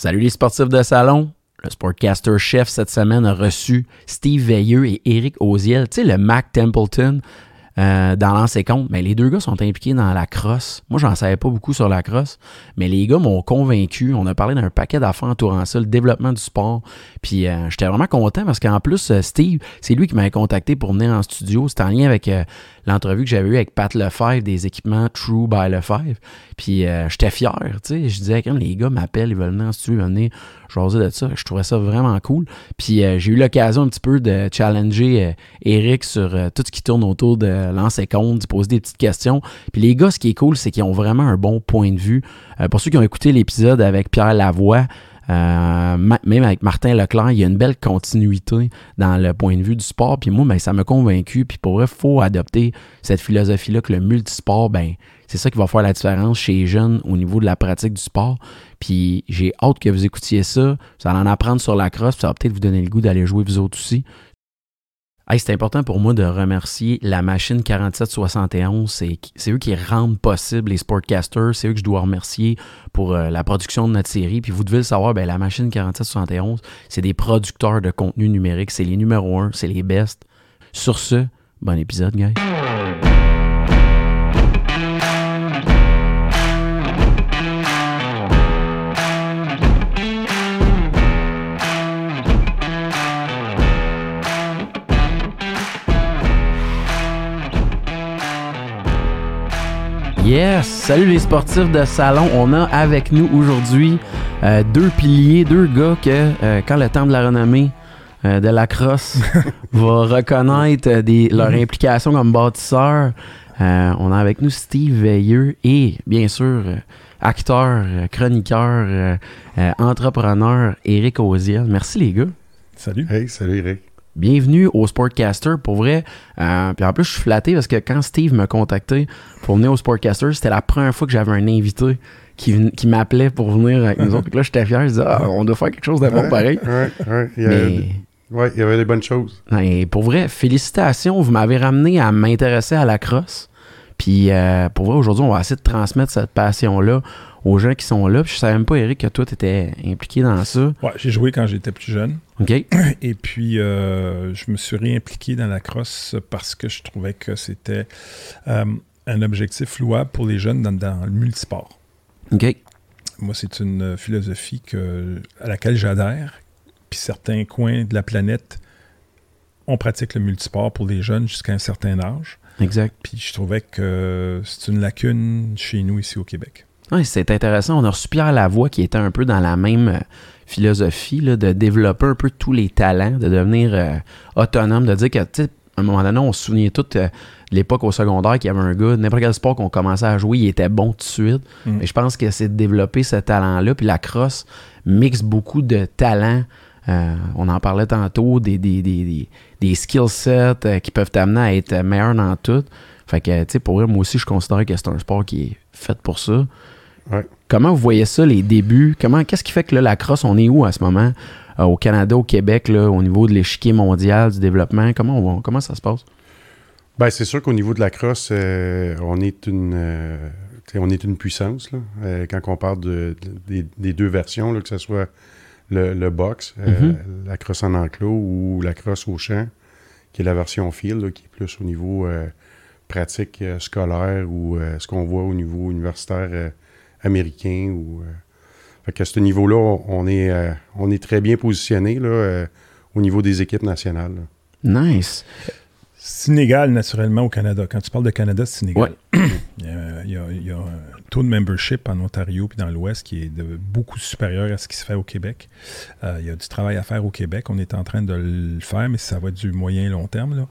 Salut les sportifs de salon. Le Sportcaster chef cette semaine a reçu Steve Veilleux et Eric Oziel, tu sais, le Mac Templeton euh, dans l'ancien compte. Mais les deux gars sont impliqués dans la crosse. Moi, j'en savais pas beaucoup sur la crosse, mais les gars m'ont convaincu. On a parlé d'un paquet d'affaires entourant ça, le développement du sport. Puis euh, j'étais vraiment content parce qu'en plus, euh, Steve, c'est lui qui m'avait contacté pour venir en studio. C'était en lien avec l'entrevue que j'avais eue avec Pat Lefebvre des équipements True by Lefebvre. Puis euh, j'étais fier, tu sais. Je disais, quand les gars m'appellent, ils veulent venir en studio, venir de ça. Je trouvais ça vraiment cool. Puis euh, j'ai eu l'occasion un petit peu de challenger euh, Eric sur tout ce qui tourne autour de lancer compte, de poser des petites questions. Puis les gars, ce qui est cool, c'est qu'ils ont vraiment un bon point de vue. pour ceux qui ont écouté l'épisode avec Pierre Lavoie, même avec Martin Leclerc, il y a une belle continuité dans le point de vue du sport. Puis moi, ben, ça m'a convaincu. Puis pour vrai, il faut adopter cette philosophie-là que le multisport, ben, c'est ça qui va faire la différence chez les jeunes au niveau de la pratique du sport. Puis j'ai hâte que vous écoutiez ça. Vous allez en apprendre sur la crosse. Ça va peut-être vous donner le goût d'aller jouer vous autres aussi c'est important pour moi de remercier la machine 4771. C'est eux qui rendent possible les sportcasters. C'est eux que je dois remercier pour euh, la production de notre série. Puis vous devez le savoir, ben, la machine 4771, c'est des producteurs de contenu numérique. C'est les numéros un, c'est les best. Sur ce, bon épisode, guys. Yes! Salut les sportifs de salon. On a avec nous aujourd'hui euh, deux piliers, deux gars que euh, quand le temps de la renommée euh, de la crosse va reconnaître leur implication comme bâtisseur. on a avec nous Steve Veilleux et bien sûr acteur, chroniqueur, entrepreneur Eric Oziel. Merci les gars. Salut. Hey, salut Eric. Bienvenue au Sportcaster. Pour vrai, euh, puis en plus, je suis flatté parce que quand Steve m'a contacté pour venir au Sportcaster, c'était la première fois que j'avais un invité qui, qui m'appelait pour venir avec nous autres. là, j'étais fier. Je disais, ah, on doit faire quelque chose de bon pareil. Ouais, ouais. Il y, avait, ouais, il y avait des bonnes choses. Et pour vrai, félicitations. Vous m'avez ramené à m'intéresser à la crosse. Puis euh, pour vrai, aujourd'hui, on va essayer de transmettre cette passion-là aux gens qui sont là. Puis je savais même pas, Eric, que toi, tu étais impliqué dans ça. Ouais, j'ai joué quand j'étais plus jeune. OK. Et puis, euh, je me suis réimpliqué dans la crosse parce que je trouvais que c'était euh, un objectif louable pour les jeunes dans, le multisport. OK. Moi, c'est une philosophie que, à laquelle j'adhère. Puis certains coins de la planète, on pratique le multisport pour les jeunes jusqu'à un certain âge. Exact. Puis je trouvais que c'est une lacune chez nous ici au Québec. Oui, c'est intéressant. On a reçu Pierre Lavoie qui était un peu dans la même euh, philosophie là, de développer un peu tous les talents, de devenir euh, autonome, de dire que, tu sais, à un moment donné, on se souvenait tout euh, de l'époque au secondaire qu'il y avait un gars, n'importe quel sport qu'on commençait à jouer, il était bon tout de suite. Mm. Et je pense que c'est de développer ce talent-là. Puis la crosse mixe beaucoup de talents. on en parlait tantôt, des, des, des, des skill sets qui peuvent t'amener à être meilleur dans tout. Fait que, tu sais, pour eux, moi aussi, je considère que c'est un sport qui est fait pour ça. Comment vous voyez ça, les débuts? Comment, qu'est-ce qui fait que là, la crosse, on est où à ce moment? Euh, au Canada, au Québec, là, au niveau de l'échiquier mondial, du développement, comment, on, comment ça se passe? Ben, c'est sûr qu'au niveau de la crosse, euh, on est une euh, on est une puissance. quand on parle de, des deux versions, là, que ce soit le, box, mm-hmm. la crosse en enclos ou la crosse au champ, qui est la version fil, qui est plus au niveau pratique scolaire ou ce qu'on voit au niveau universitaire américain. Ou, euh, fait qu'à ce niveau-là, on est, euh, on est très bien positionné là, euh, au niveau des équipes nationales. Nice. Sénégal, naturellement, au Canada. Quand tu parles de Canada, Sénégal. il, y a, un taux de membership en Ontario puis dans l'Ouest qui est de beaucoup supérieur à ce qui se fait au Québec. il y a du travail à faire au Québec. On est en train de le faire, mais ça va être du moyen et long terme. Là.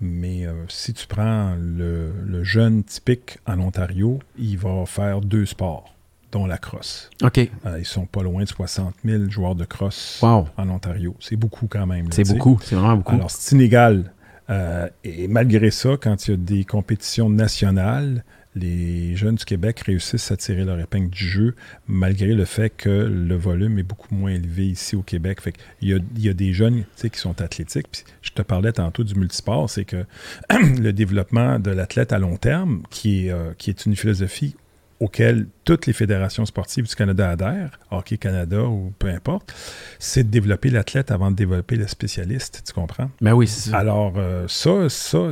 Mais si tu prends le, le, jeune typique en Ontario, il va faire deux sports dont la crosse. OK. Euh, ils sont pas loin de 60 000 joueurs de crosse en Ontario. C'est beaucoup quand même. C'est beaucoup, c'est vraiment beaucoup. Alors, c'est inégal. Euh, et malgré ça, quand il y a des compétitions nationales, les jeunes du Québec réussissent à tirer leur épingle du jeu, malgré le fait que le volume est beaucoup moins élevé ici au Québec. Fait il, y a, il y a des jeunes qui sont athlétiques. Puis je te parlais tantôt du multisport, c'est que le développement de l'athlète à long terme, qui est, euh, qui est une philosophie auquel toutes les fédérations sportives du Canada adhèrent, Hockey Canada ou peu importe, c'est de développer l'athlète avant de développer le spécialiste, tu comprends? Ben oui, c'est ça. Alors, euh, ça, ça,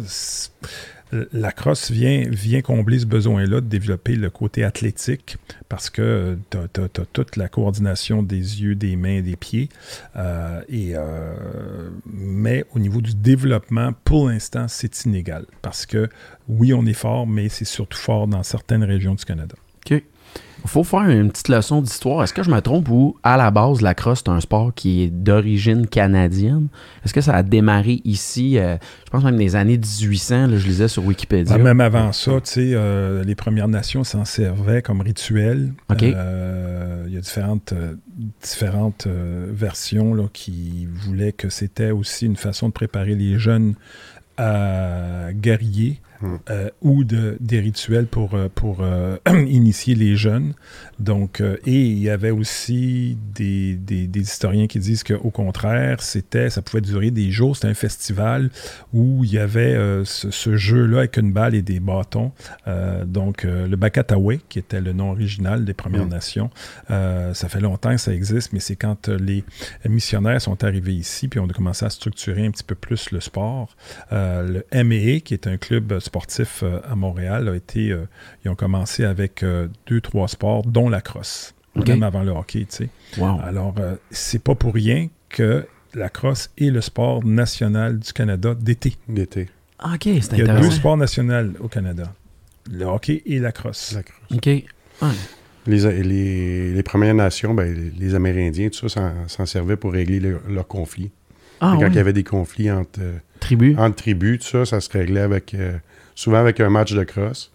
la crosse vient, combler ce besoin-là de développer le côté athlétique parce que tu as, toute la coordination des yeux, des mains, des pieds. Euh, euh, mais au niveau du développement, pour l'instant, c'est inégal parce que oui, on est fort, mais c'est surtout fort dans certaines régions du Canada. Faut faire une petite leçon d'histoire. Est-ce que je me trompe ou, à la base, la crosse, c'est un sport qui est d'origine canadienne? Est-ce que ça a démarré ici, euh, je pense même des années 1800, là, je lisais sur Wikipédia. Ah, même avant ça, tu sais, euh, les Premières Nations s'en servaient comme rituel. Euh, Il y a différentes, différentes versions là, qui voulaient que c'était aussi une façon de préparer les jeunes à guerriers. Euh, ou de, des rituels pour, euh, pour euh, initier les jeunes. Donc, euh, et il y avait aussi des, des- des historiens qui disent qu'au contraire, c'était, ça pouvait durer des jours. C'était un festival où il y avait ce, ce jeu-là avec une balle et des bâtons. Donc, le Bakataoué, qui était le nom original des Premières Mm. Nations, ça fait longtemps que ça existe, mais c'est quand les missionnaires sont arrivés ici, puis on a commencé à structurer un petit peu plus le sport. Le MEA, qui est un club sportif euh, à Montréal, a été, euh, ils ont commencé avec euh, deux, trois sports, dont la crosse, même avant le hockey, tu sais. Wow. Alors, euh, c'est pas pour rien que la crosse est le sport national du Canada d'été. D'été. OK, c'est Il y a deux intéressant. sports nationaux au Canada. Le hockey et la crosse. La crosse. OK. Ouais. Les, les, les Premières Nations, ben, les, les Amérindiens, tout ça, s'en- servaient pour régler le- leurs conflits. Ah, Quand il y avait des conflits entre, euh, Tribu. entre tribus, tout ça, ça se réglait avec euh, souvent avec un match de crosse.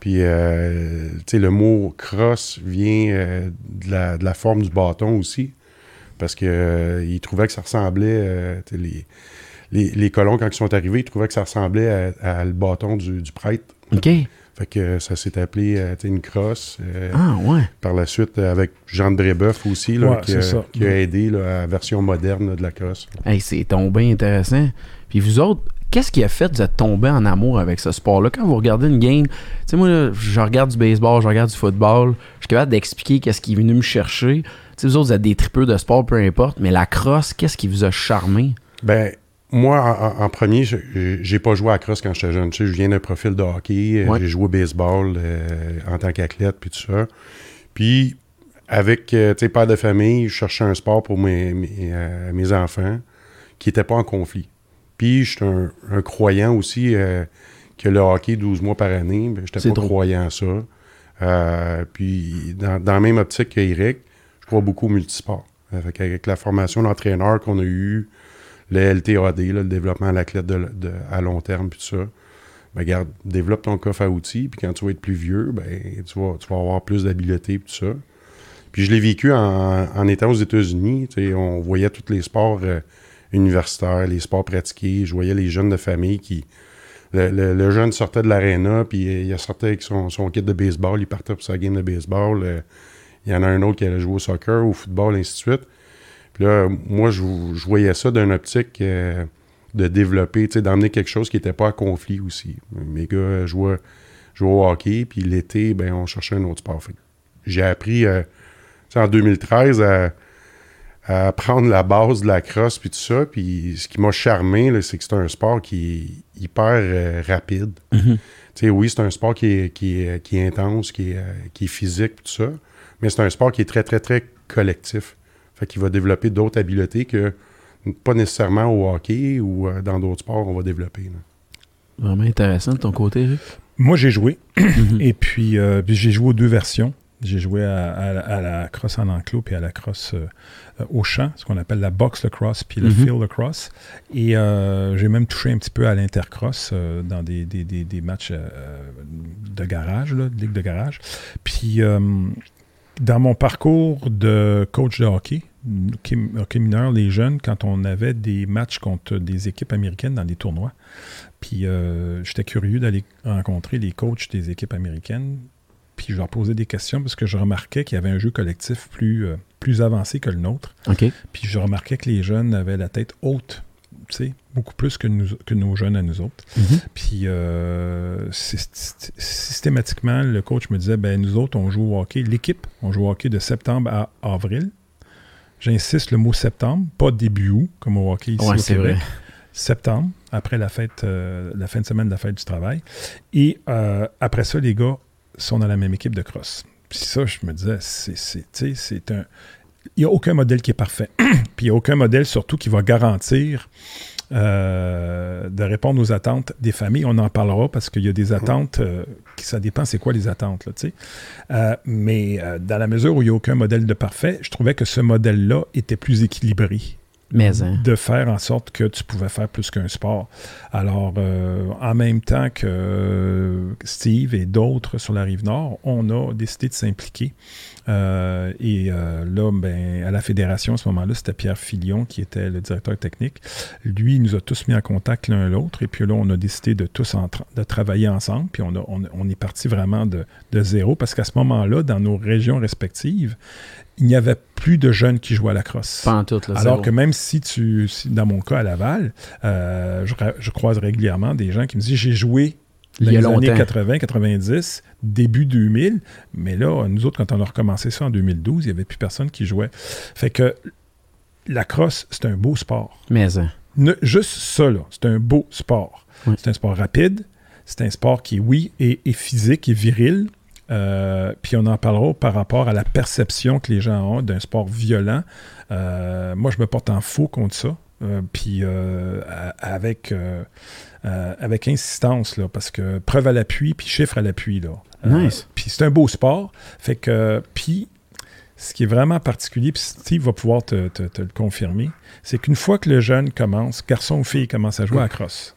Puis, euh, tu sais, le mot crosse vient euh, de, la, de la forme du bâton aussi. Parce que euh, ils trouvaient que ça ressemblait, euh, tu sais, les, les, les colons, quand ils sont arrivés, ils trouvaient que ça ressemblait à, à le bâton du, du prêtre. OK. Fait que ça s'est appelé euh, une crosse. euh, Ah, ouais. Par la suite, euh, avec Jean de Brébeuf aussi, là, Ouais, qui, a, ça. qui a aidé là, à la version moderne là, de la crosse. Hey, c'est tombé intéressant. Puis vous autres, qu'est-ce qui a fait de vous être tombé en amour avec ce sport-là? Quand vous regardez une game, tu sais, moi, là, je regarde du baseball, je regarde du football, je suis capable d'expliquer qu'est-ce qui est venu me chercher. Tu sais, vous autres, vous êtes des tripeux de sport, peu importe, mais la crosse, qu'est-ce qui vous a charmé? Ben, moi, en, en- premier, je- j'ai pas joué à la crosse quand j'étais jeune. Tu sais, je viens d'un profil de hockey. euh, Ouais. J'ai joué au baseball euh, en tant qu'athlète, puis tout ça. Puis, avec, euh, tu sais, père de famille, je cherchais un sport pour mes, mes, euh, mes enfants qui n'était pas en conflit. Puis, je suis un, un croyant aussi euh, que le hockey 12 mois par année, ben, j'étais pas trop. croyant à ça. Euh, puis, dans, dans la même optique qu'Eric, je crois beaucoup au multisport. Avec, avec la formation d'entraîneur qu'on a eue, le LTAD, là, le développement à l'athlète de, de- à long terme, puis tout ça. Ben, regarde, développe ton coffre à outils, puis quand tu vas être plus vieux, ben, tu, vas, tu vas avoir plus d'habileté, puis tout ça. Puis je l'ai vécu en, en étant aux États-Unis. On voyait tous les sports euh, universitaires, les sports pratiqués. Je voyais les jeunes de famille qui. Le, jeune sortait de l'aréna, puis il sortait avec son, kit de baseball, il partait pour sa game de baseball. il y en a un autre qui allait jouer au soccer, au football, ainsi de suite. Puis là, moi, je, voyais ça d'une optique euh, de développer, d'emmener quelque chose qui n'était pas à conflit aussi. Mes gars jouaient, jouaient au hockey, puis l'été, ben, on cherchait un autre sport. J'ai appris, euh, en 2013, à, à prendre la base de la crosse, puis tout ça. Puis ce qui m'a charmé, c'est que c'est un sport qui est hyper euh, rapide. Mhm. Tu sais, oui, c'est un sport qui est, qui est, qui est intense, qui est, euh, qui est physique, tout ça. Mais c'est un sport qui est très, très, très collectif. Fait qu'il va développer d'autres habiletés que pas nécessairement au hockey ou euh, dans d'autres sports on va développer. là. Vraiment intéressant de ton côté, Eric. Moi, j'ai joué. Mhm. Et puis, euh, puis j'ai joué aux deux versions. J'ai joué à, à la- à la crosse en enclos puis à la crosse euh, au champ, ce qu'on appelle la box lacrosse puis le Mhm. field lacrosse. Et euh, j'ai même touché un petit peu à l'intercross euh, dans des, des- des- des matchs de garage, là, de ligue de garage. Puis, dans mon parcours de coach de hockey, hockey, hockey mineur, les jeunes, quand on avait des matchs contre des équipes américaines dans des tournois, puis j'étais curieux d'aller rencontrer les coachs des équipes américaines, puis je leur posais des questions parce que je remarquais qu'il y avait un jeu collectif plus, euh, plus avancé que le nôtre. Puis je remarquais que les jeunes avaient la tête haute beaucoup plus que, nous, que nos jeunes à nous autres. Mhm. Puis euh, systématiquement, le coach me disait, ben nous autres, on joue au hockey, l'équipe, on joue au hockey de septembre à avril. J'insiste le mot septembre, pas début août, comme au hockey ici Ouais, au c'est Québec. vrai. Septembre, après la fête, euh, la fin de semaine de la fête du travail. Et euh, après ça, les gars sont dans la même équipe de cross. Puis ça, je me disais, c'est, un. Il n'y a aucun modèle qui est parfait. Puis il n'y a aucun modèle surtout qui va garantir euh, de répondre aux attentes des familles. On en parlera parce qu'il y a des attentes, euh, qui, ça dépend c'est quoi les attentes. Là, tu sais. Euh, mais euh, dans la mesure où il n'y a aucun modèle de parfait, je trouvais que ce modèle-là était plus équilibré Hein. de faire en sorte que tu pouvais faire plus qu'un sport. Alors, euh, en même temps que euh, Steve et d'autres sur la rive nord, on a décidé de s'impliquer. Euh, et là, ben, à la fédération, à ce moment-là, c'était Pierre Filion qui était le directeur technique. Lui, il nous a tous mis en contact l'un l'autre. Et puis là, on a décidé de tous de travailler ensemble. Puis on, a- on, est parti vraiment de zéro parce qu'à ce moment-là, dans nos régions respectives, il n'y avait plus de jeunes qui jouaient à la crosse. Pas en tout, là. Alors que même si tu, si- dans mon cas à Laval, euh, je, croise régulièrement des gens qui me disent j'ai joué Il dans y a les années longtemps. 80, 90, début 2000, mais là, nous autres, quand on a recommencé ça en 2012, il n'y avait plus personne qui jouait. Fait que la crosse, c'est un beau sport. Mais, hein. Ne- juste ça, là, c'est un beau sport. Oui. C'est un sport rapide, c'est un sport qui, oui, est, est physique et viril. Euh, puis on en parlera par rapport à la perception que les gens ont d'un sport violent. Euh, moi, je me porte en faux contre ça. Euh, puis avec, avec insistance, là, parce que preuve à l'appui, puis chiffre à l'appui. là. Nice. puis c'est un beau sport. Fait que, puis, ce qui est vraiment particulier, puis Steve va pouvoir te, te- te le confirmer, c'est qu'une fois que le jeune commence, garçon ou fille commence à jouer à la crosse,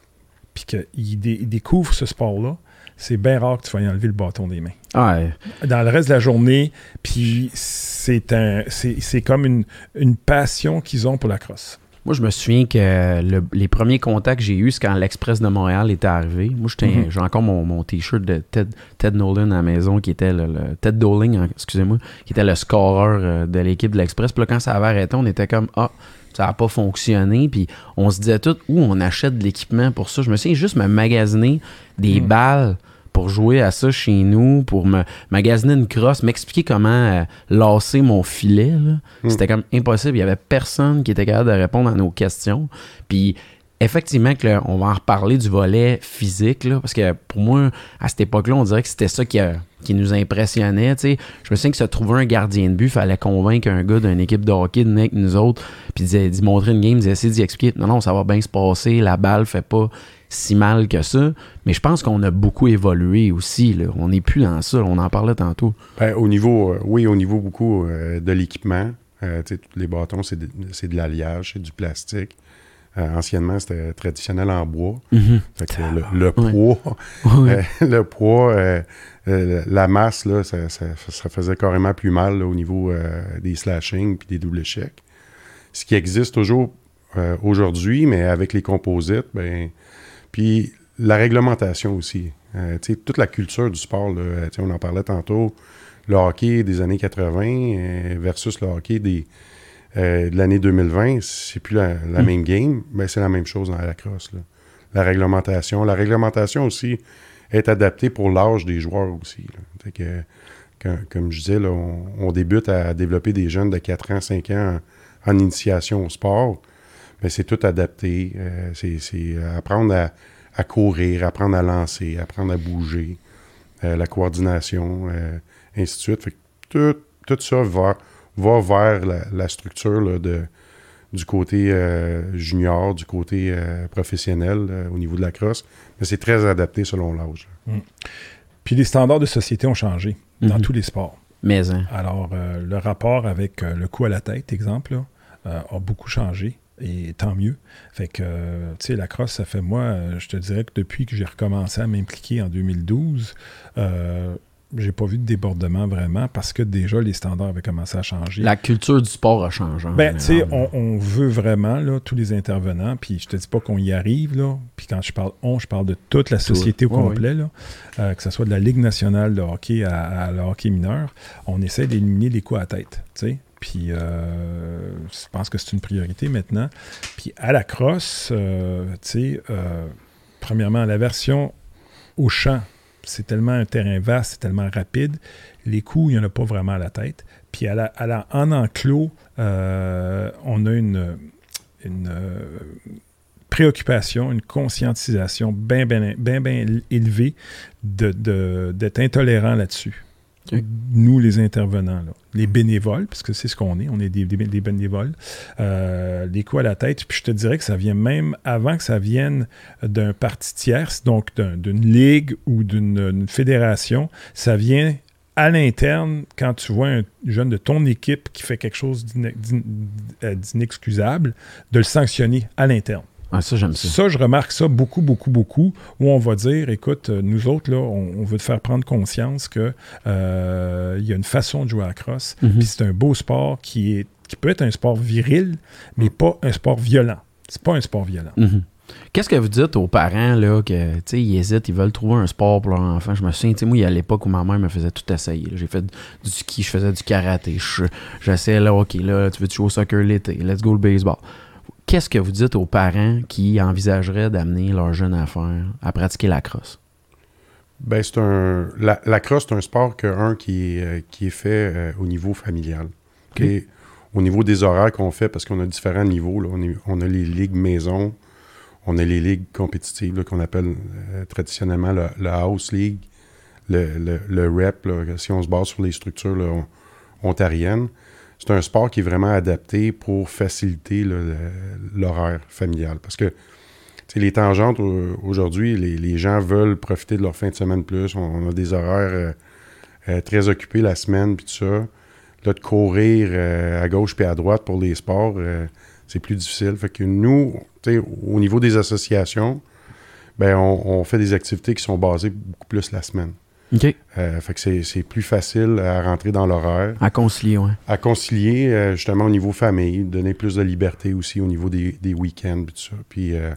puis qu'il dé- il découvre ce sport-là, c'est bien rare que tu vas y enlever le bâton des mains. Ah, ouais. Dans le reste de la journée, puis c'est un, c'est c'est comme une, une passion qu'ils ont pour la crosse. Moi, je me souviens que le- les premiers contacts que j'ai eus, c'est quand l'Express de Montréal était arrivé. Moi, Mhm. j'ai encore mon, mon t-shirt de Ted, Ted Nolan à la maison, qui était le, le- Ted Doling, excusez-moi, qui était le scoreur euh, de l'équipe de l'Express. Puis là, quand ça avait arrêté, on était comme Ah, ça n'a pas fonctionné. Puis on se disait tout où on achète de l'équipement pour ça? Je me souviens juste me magasiner des Mhm. balles pour jouer à ça chez nous, pour me magasiner une crosse, m'expliquer comment euh, lasser mon filet. là. Mm. C'était comme impossible. Il y avait personne qui était capable de répondre à nos questions. Puis effectivement, que là, on va en reparler du volet physique, là, parce que pour moi, à cette époque-là, on dirait que c'était ça qui, qui nous impressionnait. Je me souviens que se trouver un gardien de but, il fallait convaincre un gars d'une équipe de hockey de avec nous autres, puis d'y d'y montrer une game, d'essayer d'y expliquer non, non, ça va bien se passer, la balle fait pas si mal que ça. Mais je pense qu'on a beaucoup évolué aussi. Là. On n'est plus dans ça. On en parlait tantôt. Ben, au niveau, euh, oui, au niveau beaucoup euh, de l'équipement, euh, tous les bâtons, c'est de, de l'alliage, c'est du plastique. Anciennement, c'était traditionnel en bois. Fait que le, poids, Ouais. le poids, la masse, là, ça, ça- ça faisait carrément plus mal là, au niveau des slashings puis des doubles échecs. Ce qui existe toujours aujourd'hui, mais avec les composites, ben, puis la réglementation aussi. Euh, toute la culture du sport, là, euh, on en parlait tantôt, le hockey des années 80 euh, versus le hockey des, euh, de l'année 2020, c'est plus la, la même game, mais c'est la même chose dans la crosse. là. La réglementation. La réglementation aussi est adaptée pour l'âge des joueurs aussi. là. Que, comme je disais, on, on débute à développer des jeunes de 4 ans, 5 ans en, en initiation au sport. Mais c'est tout adapté. Euh, c'est c'est apprendre à, à courir, apprendre à lancer, apprendre à bouger, euh, la coordination, euh, ainsi de suite. Fait que tout, tout ça va, va vers la, la structure là, de, du côté euh, junior, du côté euh, professionnel euh, au niveau de la crosse. Mais c'est très adapté selon l'âge. Puis les standards de société ont changé dans Mhm. tous les sports. Mais, hein. Alors, euh, le rapport avec euh, le coup à la tête, exemple, là, euh, a beaucoup changé. Et tant mieux. Fait que, euh, tu sais, la crosse, ça fait moi, euh, je te dirais que depuis que j'ai recommencé à m'impliquer en 2012, euh, j'ai pas vu de débordement vraiment parce que déjà les standards avaient commencé à changer. La culture du sport a changé. en Ben, tu sais, on, on veut vraiment, là, tous les intervenants, puis je te dis pas qu'on y arrive, là, puis quand je parle on, je parle de toute la société au complet, là, euh, que ce soit de la Ligue nationale de hockey à, à le hockey mineur, on essaie d'éliminer les coups à tête, tu sais. Puis euh, je pense que c'est une priorité maintenant. Puis à la crosse, euh, tu sais, euh, premièrement, la version au champ, c'est tellement un terrain vaste, c'est tellement rapide. Les coups, il n'y en a pas vraiment à la tête. Puis à la, à la- en enclos, on a une, préoccupation, une conscientisation bien, bien, bien, bien élevée de- de- d'être intolérant là-dessus. Nous, les intervenants, les bénévoles, parce que c'est ce qu'on est, on est des, bénévoles, euh, les coups à la tête. Puis je te dirais que ça vient même avant que ça vienne d'un parti tierce, donc d'un- d'une ligue ou d'une une fédération, ça vient à l'interne quand tu vois un jeune de ton équipe qui fait quelque chose euh, d'inexcusable, de le sanctionner à l'interne. Ah, ça, j'aime ça. Ça, je remarque ça beaucoup, beaucoup, beaucoup, où on va dire, écoute, euh, nous autres, là, on, on veut te faire prendre conscience que euh, il y a une façon de jouer à la crosse, Mhm. puis c'est un beau sport qui, est, qui peut être un sport viril, mais pas un sport violent. C'est pas un sport violent. Mhm. Qu'est-ce que vous dites aux parents là, que tu sais, ils hésitent, ils veulent trouver un sport pour leur enfant? Je me souviens, tu moi, il y a l'époque où ma mère me faisait tout essayer. J'ai fait du ski, je faisais du karaté. Je- J'essayais là, OK, là, tu veux jouer au soccer l'été? Let's go le baseball. Qu'est-ce que vous dites aux parents qui envisageraient d'amener leur jeune à faire, à pratiquer la crosse? Ben, c'est un. La, la crosse, c'est un sport que, un, qui est, euh, qui est fait euh, au niveau familial. Et au niveau des horaires qu'on fait, parce qu'on a différents niveaux, là, on, est- on a les ligues maison, on a les ligues compétitives qu'on appelle euh, traditionnellement le, le house league, le, le, le rep, là, si on se base sur les structures là, ontariennes. C'est un sport qui est vraiment adapté pour faciliter l'horaire familial. Parce que les tangentes, au- aujourd'hui, les, gens veulent profiter de leur fin de semaine plus. On, a des horaires euh, euh, très occupés la semaine, puis tout ça. Là, de courir euh, à gauche puis à droite pour les sports, c'est plus difficile. Fait que nous, au niveau des associations, ben, on fait des activités qui sont basées beaucoup plus la semaine. OK. Euh, fait que c'est- c'est plus facile à rentrer dans l'horaire À concilier, ouais. à concilier euh, justement au niveau famille, donner plus de liberté aussi au niveau des, des week-ends puis tout ça. Puis euh,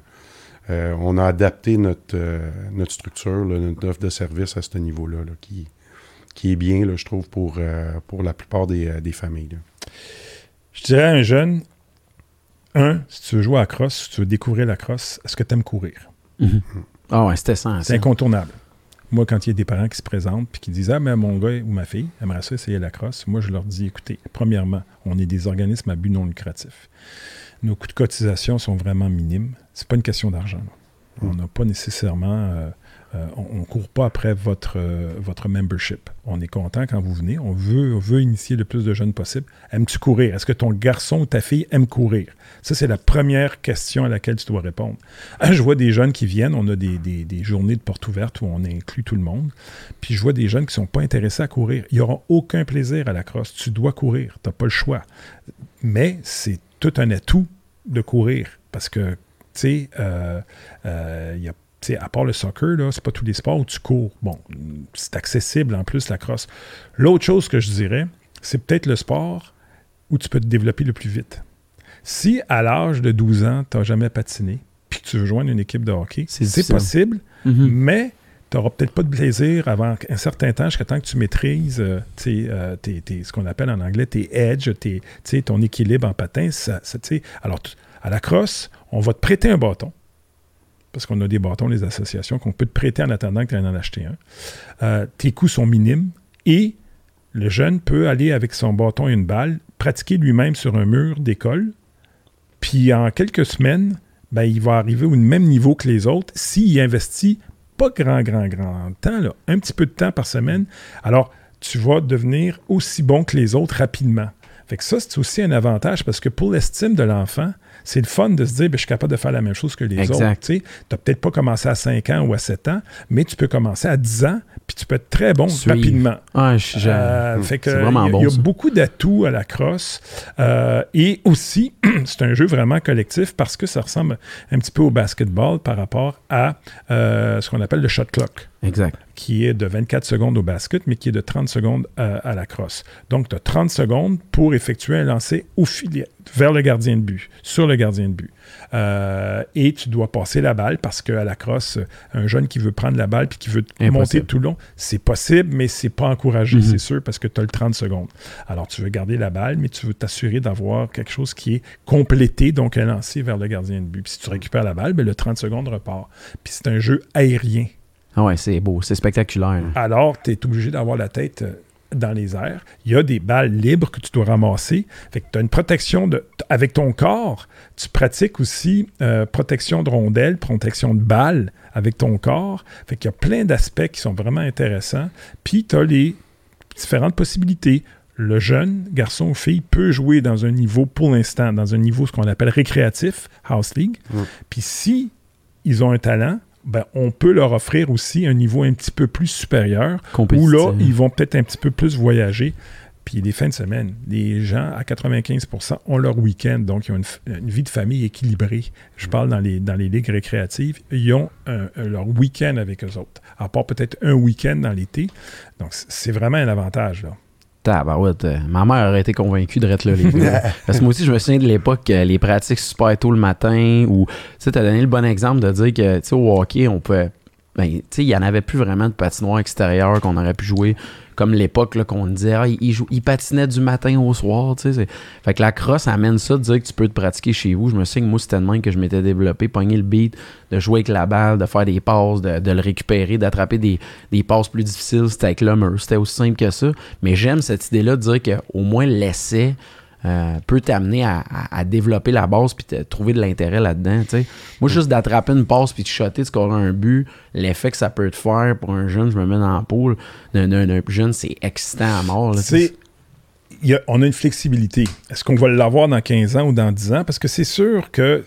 euh, on a adapté notre, euh, notre structure, là, notre offre de service à ce niveau-là, là, qui, qui est bien, là, je trouve, pour, euh, pour la plupart des, euh, des familles. là. Je dirais à un jeune, un, si tu veux jouer à la crosse, si tu veux découvrir la crosse, est-ce que tu aimes courir? Mhm. Ah ouais, c'était ça. C'est incontournable. Moi, quand il y a des parents qui se présentent puis qui disent Ah, mais mon gars ou ma fille aimerait ça essayer la crosse, moi, je leur dis écoutez, premièrement, on est des organismes à but non lucratif. Nos coûts de cotisation sont vraiment minimes. C'est pas une question d'argent. On n'a pas nécessairement. euh, euh, on ne court pas après votre, euh, votre membership. On est content quand vous venez. On veut, initier le plus de jeunes possible. Aimes-tu courir? Est-ce que ton garçon ou ta fille aime courir? Ça, c'est la première question à laquelle tu dois répondre. Je vois des jeunes qui viennent. On a des, journées de porte ouverte où on inclut tout le monde. Puis je vois des jeunes qui ne sont pas intéressés à courir. Ils n'auront aucun plaisir à la crosse. Tu dois courir. Tu n'as pas le choix. Mais c'est tout un atout de courir. Parce que, tu sais, euh, euh, il y a tu à part le soccer, là, c'est pas tous les sports où tu cours. Bon, c'est accessible en plus la crosse. L'autre chose que je dirais, c'est peut-être le sport où tu peux te développer le plus vite. Si à l'âge de 12 ans, tu n'as jamais patiné, puis que tu veux joindre une équipe de hockey, C'est possible, Mhm. mais tu n'auras peut-être pas de plaisir avant un certain temps, jusqu'à temps que tu maîtrises euh, euh, tes- tes- ce qu'on appelle en anglais tes edges, tes, ton équilibre en patin. Ça. Alors, à la crosse, on va te prêter un bâton, parce qu'on a des bâtons, les associations, qu'on peut te prêter en attendant que tu en acheter un. Euh, tes coûts sont minimes et le jeune peut aller avec son bâton et une balle, pratiquer lui-même sur un mur d'école, puis en quelques semaines, ben, il va arriver au même niveau que les autres s'il investit pas grand, grand, grand temps, là, un petit peu de temps par semaine. Alors, tu vas devenir aussi bon que les autres rapidement. Fait que ça, c'est aussi un avantage parce que pour l'estime de l'enfant, c'est le fun de se dire, ben, je suis capable de faire la même chose que les Exact. autres. Tu n'as peut-être pas commencé à 5 ans ou à 7 ans, mais tu peux commencer à 10 ans, puis tu peux être très bon Suivre. rapidement. Ah, je- je- Euh, fait que c'est vraiment il y a- bon, Il y a ça. beaucoup d'atouts à la crosse. Euh, et aussi, c'est un jeu vraiment collectif parce que ça ressemble un petit peu au basketball par rapport à euh, ce qu'on appelle le shot clock. Exact. Qui est de 24 secondes au basket, mais qui est de 30 secondes à, la crosse. Donc, tu as 30 secondes pour effectuer un lancer au filet, vers le gardien de but, sur le gardien de but. Euh, et tu dois passer la balle parce qu'à la crosse, un jeune qui veut prendre la balle puis qui veut monter tout le long, c'est possible, mais c'est pas encouragé, mhm. c'est sûr, parce que tu as le 30 secondes. Alors, tu veux garder la balle, mais tu veux t'assurer d'avoir quelque chose qui est complété, donc un lancer vers le gardien de but. Puis si tu récupères la balle, ben, le 30 secondes repart. Puis c'est un jeu aérien. Ah ouais, c'est beau, c'est spectaculaire. Alors, tu es obligé d'avoir la tête euh, dans les airs. Il y a des balles libres que tu dois ramasser. Fait que tu as une protection de, avec ton corps. Tu pratiques aussi euh, protection de rondelles, protection de balles avec ton corps. Fait qu'il y a plein d'aspects qui sont vraiment intéressants. Puis tu as les différentes possibilités. Le jeune garçon ou fille peut jouer dans un niveau, pour l'instant, dans un niveau ce qu'on appelle récréatif, House League. Puis si ils ont un talent, ben, on peut leur offrir aussi un niveau un petit peu plus supérieur, où là, ils vont peut-être un petit peu plus voyager. Puis les fins de semaine, les gens à 95% ont leur week-end, donc ils ont une, vie de famille équilibrée. Je parle dans les, dans les ligues récréatives, ils ont leur week-end avec eux autres, à part peut-être un week-end dans l'été. Donc c'est vraiment un avantage. Là. Tabarouette. Euh, ma mère aurait été convaincue de être là, les gars. Parce que moi aussi, je me souviens de l'époque, les pratiques super tôt le matin, ou tu sais, as donné le bon exemple de dire que, tu sais, au hockey, on peut. Ben, tu sais, il n'y en avait plus vraiment de patinoire extérieur qu'on aurait pu jouer comme l'époque qu'on disait, ah, il, patinait du matin au soir. Tu sais, fait que la crosse amène ça de dire que tu peux te pratiquer chez vous. Je me souviens que moi, c'était de que je m'étais développé, pogner le beat, de jouer avec la balle, de faire des passes, de, le récupérer, d'attraper des, passes plus difficiles. C'était avec l'homme. C'était aussi simple que ça. Mais j'aime cette idée-là de dire qu'au moins l'essai, euh, peut t'amener à, développer la base puis te trouver de l'intérêt là-dedans. Moi, juste d'attraper une passe puis de shotter, de scorer un but, l'effet que ça peut te faire pour un jeune, je me mets dans la poule d'un jeune, c'est excitant à mort. on a une flexibilité. Est-ce qu'on va l'avoir dans 15 ans ou dans 10 ans? Parce que c'est sûr que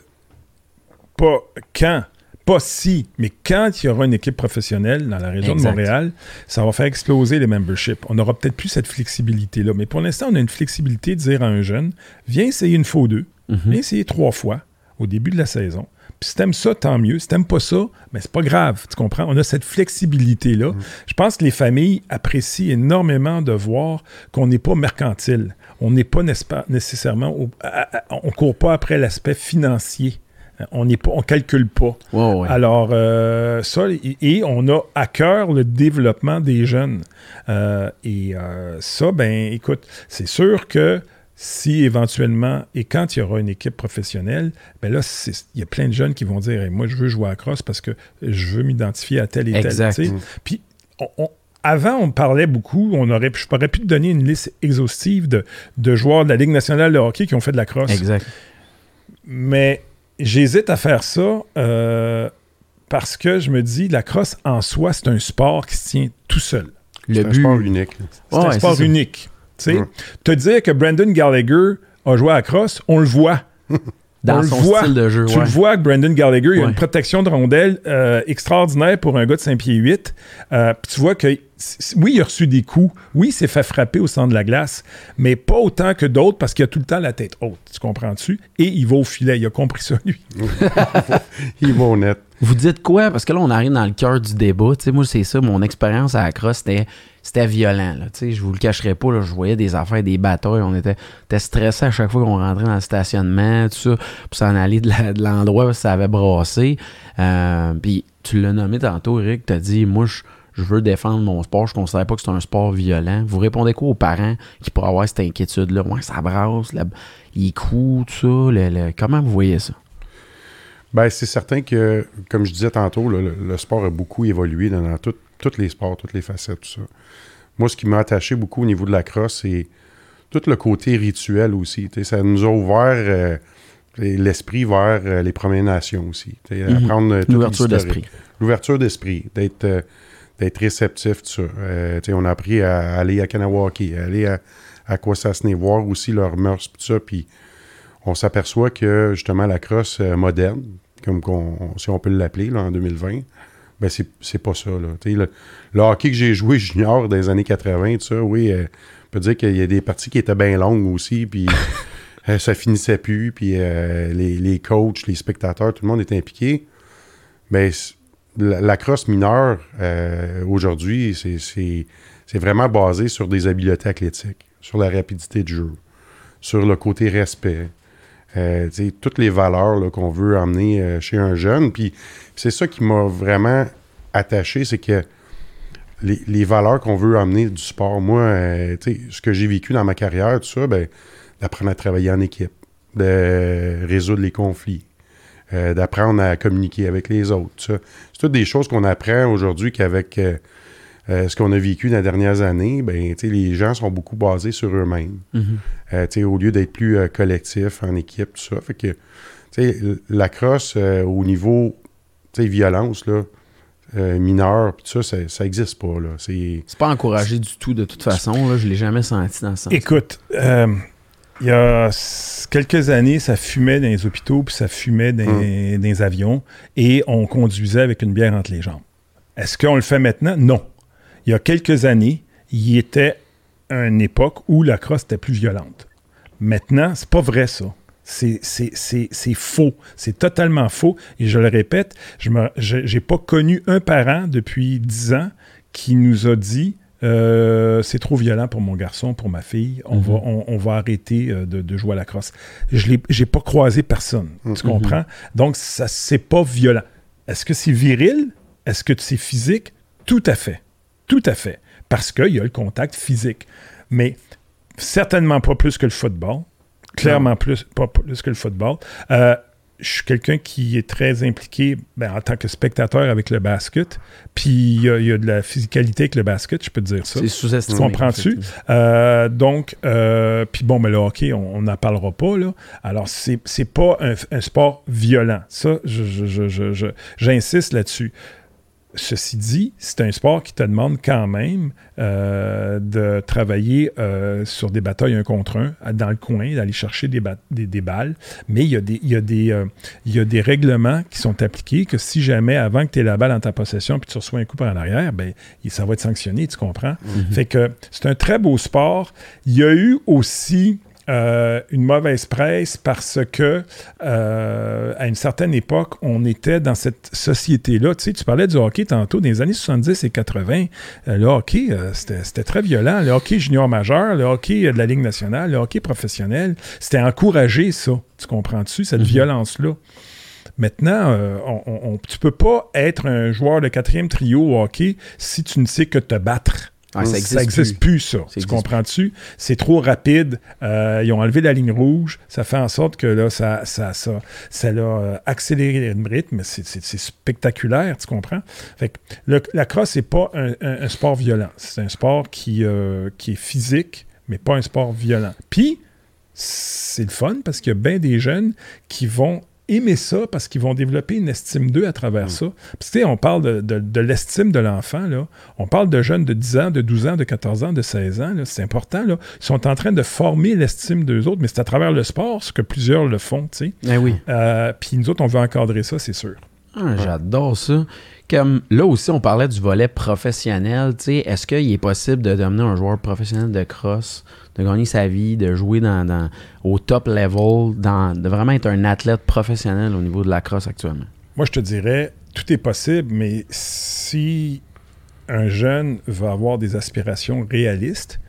pas quand pas si, mais quand il y aura une équipe professionnelle dans la région de Montréal, ça va faire exploser les memberships. On n'aura peut-être plus cette flexibilité-là. Mais pour l'instant, on a une flexibilité de dire à un jeune viens essayer une fois ou deux, mhm. viens essayer trois fois au début de la saison. Puis si t'aimes ça, tant mieux. Si t'aimes pas ça, mais ben, c'est pas grave. Tu comprends? On a cette flexibilité-là. Mhm. Je pense que les familles apprécient énormément de voir qu'on n'est pas mercantile. On n'est pas nécessairement. on court pas après l'aspect financier on ne on calcule pas. Alors, euh, ça, et, on a à cœur le développement des jeunes. Euh, et euh, ça, ben, écoute, c'est sûr que si éventuellement, et quand il y aura une équipe professionnelle, ben là, il y a plein de jeunes qui vont dire Moi, je veux jouer à cross parce que je veux m'identifier à tel et tel. Exact. Puis, avant, on parlait beaucoup, on aurait, je pourrais pu te donner une liste exhaustive de, de joueurs de la Ligue nationale de hockey qui ont fait de la crosse. Exact. Mais J'hésite à faire ça euh, parce que je me dis, la crosse en soi, c'est un sport qui se tient tout seul. C'est un sport unique. C'est un sport unique. Tu Te dire que Brandon Gallagher a joué à la crosse, on le voit. Dans son style de jeu. Tu le vois que Brandon Gallagher, il a une protection de rondelle euh, extraordinaire pour un gars de 5 pieds 8. Euh, puis tu vois que oui, il a reçu des coups. Oui, il s'est fait frapper au centre de la glace, mais pas autant que d'autres parce qu'il a tout le temps la tête haute. Tu comprends-tu? Et il va au filet. Il a compris ça, lui. il va net. Vous dites quoi? Parce que là, on arrive dans le cœur du débat. Tu sais, moi, c'est ça. Mon expérience à la crosse, c'était, c'était violent. Là. Je vous le cacherai pas. Là, je voyais des affaires, des batailles. On était, stressé à chaque fois qu'on rentrait dans le stationnement, tout ça, pour s'en aller de, l'endroit où ça avait brassé. Euh, puis tu l'as nommé tantôt, Eric. Tu as dit, moi, je veux défendre mon sport, je ne considère pas que c'est un sport violent. Vous répondez quoi aux parents qui pourraient avoir cette inquiétude-là? Moi, ça brasse, il coûte, ça. comment vous voyez ça? Ben, c'est certain que, comme je disais tantôt, le, sport a beaucoup évolué dans, tous les sports, toutes les facettes, tout ça. Moi, ce qui m'a attaché beaucoup au niveau de la crosse, c'est tout le côté rituel aussi. ça nous a ouvert euh, l'esprit vers euh, les Premières Nations aussi. Mhm. Euh, L'ouverture d'esprit. L'ouverture d'esprit, d'être d'être réceptif, tout ça. On a appris à aller à Kanawaki, à aller à, à Kwasasne, voir aussi leurs mœurs, tout ça. Puis on s'aperçoit que justement la crosse moderne, comme si on peut l'appeler en 2020, ben c'est pas ça. Là. Le, le, hockey que j'ai joué junior dans les années 80, tout ça, oui, euh, on peut dire qu'il y a des parties qui étaient bien longues aussi, puis ça finissait plus, puis les, les, coachs, les spectateurs, tout le monde était impliqué. Mais la, la crosse mineure, euh, aujourd'hui, c'est vraiment basé sur des habiletés athlétiques, sur la rapidité de jeu, sur le côté respect, euh, toutes les valeurs qu'on veut emmener euh, chez un jeune. Puis c'est ça qui m'a vraiment attaché, c'est que les, valeurs qu'on veut emmener du sport, moi, euh, ce que j'ai vécu dans ma carrière, tout ça, ben, d'apprendre à travailler en équipe, de résoudre les conflits, d'apprendre à communiquer avec les autres. C'est toutes des choses qu'on apprend aujourd'hui qu'avec euh, ce qu'on a vécu dans les dernières années, ben, tu sais, les gens sont beaucoup basés sur eux-mêmes. Mhm. Euh, tu sais, au lieu d'être plus euh, collectif, en équipe, tout ça. Fait que, tu sais, l- la crosse euh, au niveau, tu sais, violence, là, euh, tout ça, ça, ça existe pas, là. C'est... C'est pas encouragé du tout de toute façon. Là, je l'ai jamais senti dans ce sens. Écoute, euh, il y a quelques années, ça fumait dans les hôpitaux, puis ça fumait dans, Hum. dans les avions, et on conduisait avec une bière entre les jambes. Est-ce qu'on le fait maintenant? Non. Il y a quelques années, il y était une époque où la crosse était plus violente. Maintenant, c'est pas vrai ça. C'est- C'est c'est- c'est faux. C'est totalement faux. Et je le répète, je n'ai pas connu un parent depuis 10 ans qui nous a dit euh, c'est trop violent pour mon garçon, pour ma fille, on, va, on, on va arrêter euh, de, de jouer à la crosse. Je n'ai pas croisé personne. Tu comprends? Donc, ça c'est pas violent. Est-ce que c'est viril? Est-ce que c'est physique? Tout à fait. Tout à fait. Parce qu'il y a le contact physique. Mais certainement pas plus que le football. Clairement plus, pas plus que le football. Euh, je suis quelqu'un qui est très impliqué ben, en tant que spectateur avec le basket. Puis il y, a- il y a de la physicalité avec le basket, je peux te dire ça. C'est sous-estimé. Comprends-tu? Euh, donc, euh, puis bon, mais le hockey, on n'en parlera pas, là. Alors, c'est pas un, un sport violent. Ça, je- je- je- je- je- j'insiste là-dessus. Ceci dit, c'est un sport qui te demande quand même euh, de travailler euh, sur des batailles un contre un, dans le coin, d'aller chercher des, ba- des, des balles. Mais il y, a des, il, y a des, euh, il y a des règlements qui sont appliqués que si jamais, avant que tu aies la balle en ta possession puis tu reçois un coup par en arrière, ben, ça va être sanctionné, tu comprends? Fait que c'est un très beau sport. Il y a eu aussi euh, une mauvaise presse parce que euh, à une certaine époque, on était dans cette société-là. Tu sais, tu parlais du hockey tantôt, dans les années 70 et 80. euh, le hockey, c'était très violent. Le hockey junior majeur, le hockey de la Ligue nationale, le hockey professionnel, c'était encouragé, ça. Tu comprends-tu, cette violence-là? Maintenant, euh, on- on- tu peux pas être un joueur de quatrième trio au hockey si tu ne sais que te battre. Ouais, ça ça existe n'existe plus. ça. Ça Tu comprends-tu? C'est trop rapide. Euh, ils ont enlevé la ligne rouge. Ça fait en sorte que là, ça, ça, ça, ça l'a euh, accéléré le rythme. C'est- spectaculaire, tu comprends? Fait que le- la crosse, c'est pas un, un- un sport violent. C'est un sport qui, euh, qui est physique, mais pas un sport violent. Puis, c'est le fun parce qu'il y a bien des jeunes qui vont aimer ça parce qu'ils vont développer une estime d'eux à travers ça. Puis, tu sais, on parle de, de- de l'estime de l'enfant, là. On parle de jeunes de 10 ans, de 12 ans, de 14 ans, de 16 ans, là. C'est important, là. Ils sont en train de former l'estime d'eux autres, mais c'est à travers le sport, ce que plusieurs le font, tu sais. Eh oui. Euh, Puis nous autres, on veut encadrer ça, c'est sûr. Ah, J'adore ça. Comme là aussi, on parlait du volet professionnel. Est-ce qu'il est possible de devenir un joueur professionnel de cross, de gagner sa vie, de jouer au top level, de vraiment être un athlète professionnel au niveau de la crosse actuellement? Moi, je te dirais, tout est possible, mais si un jeune veut avoir des aspirations réalistes,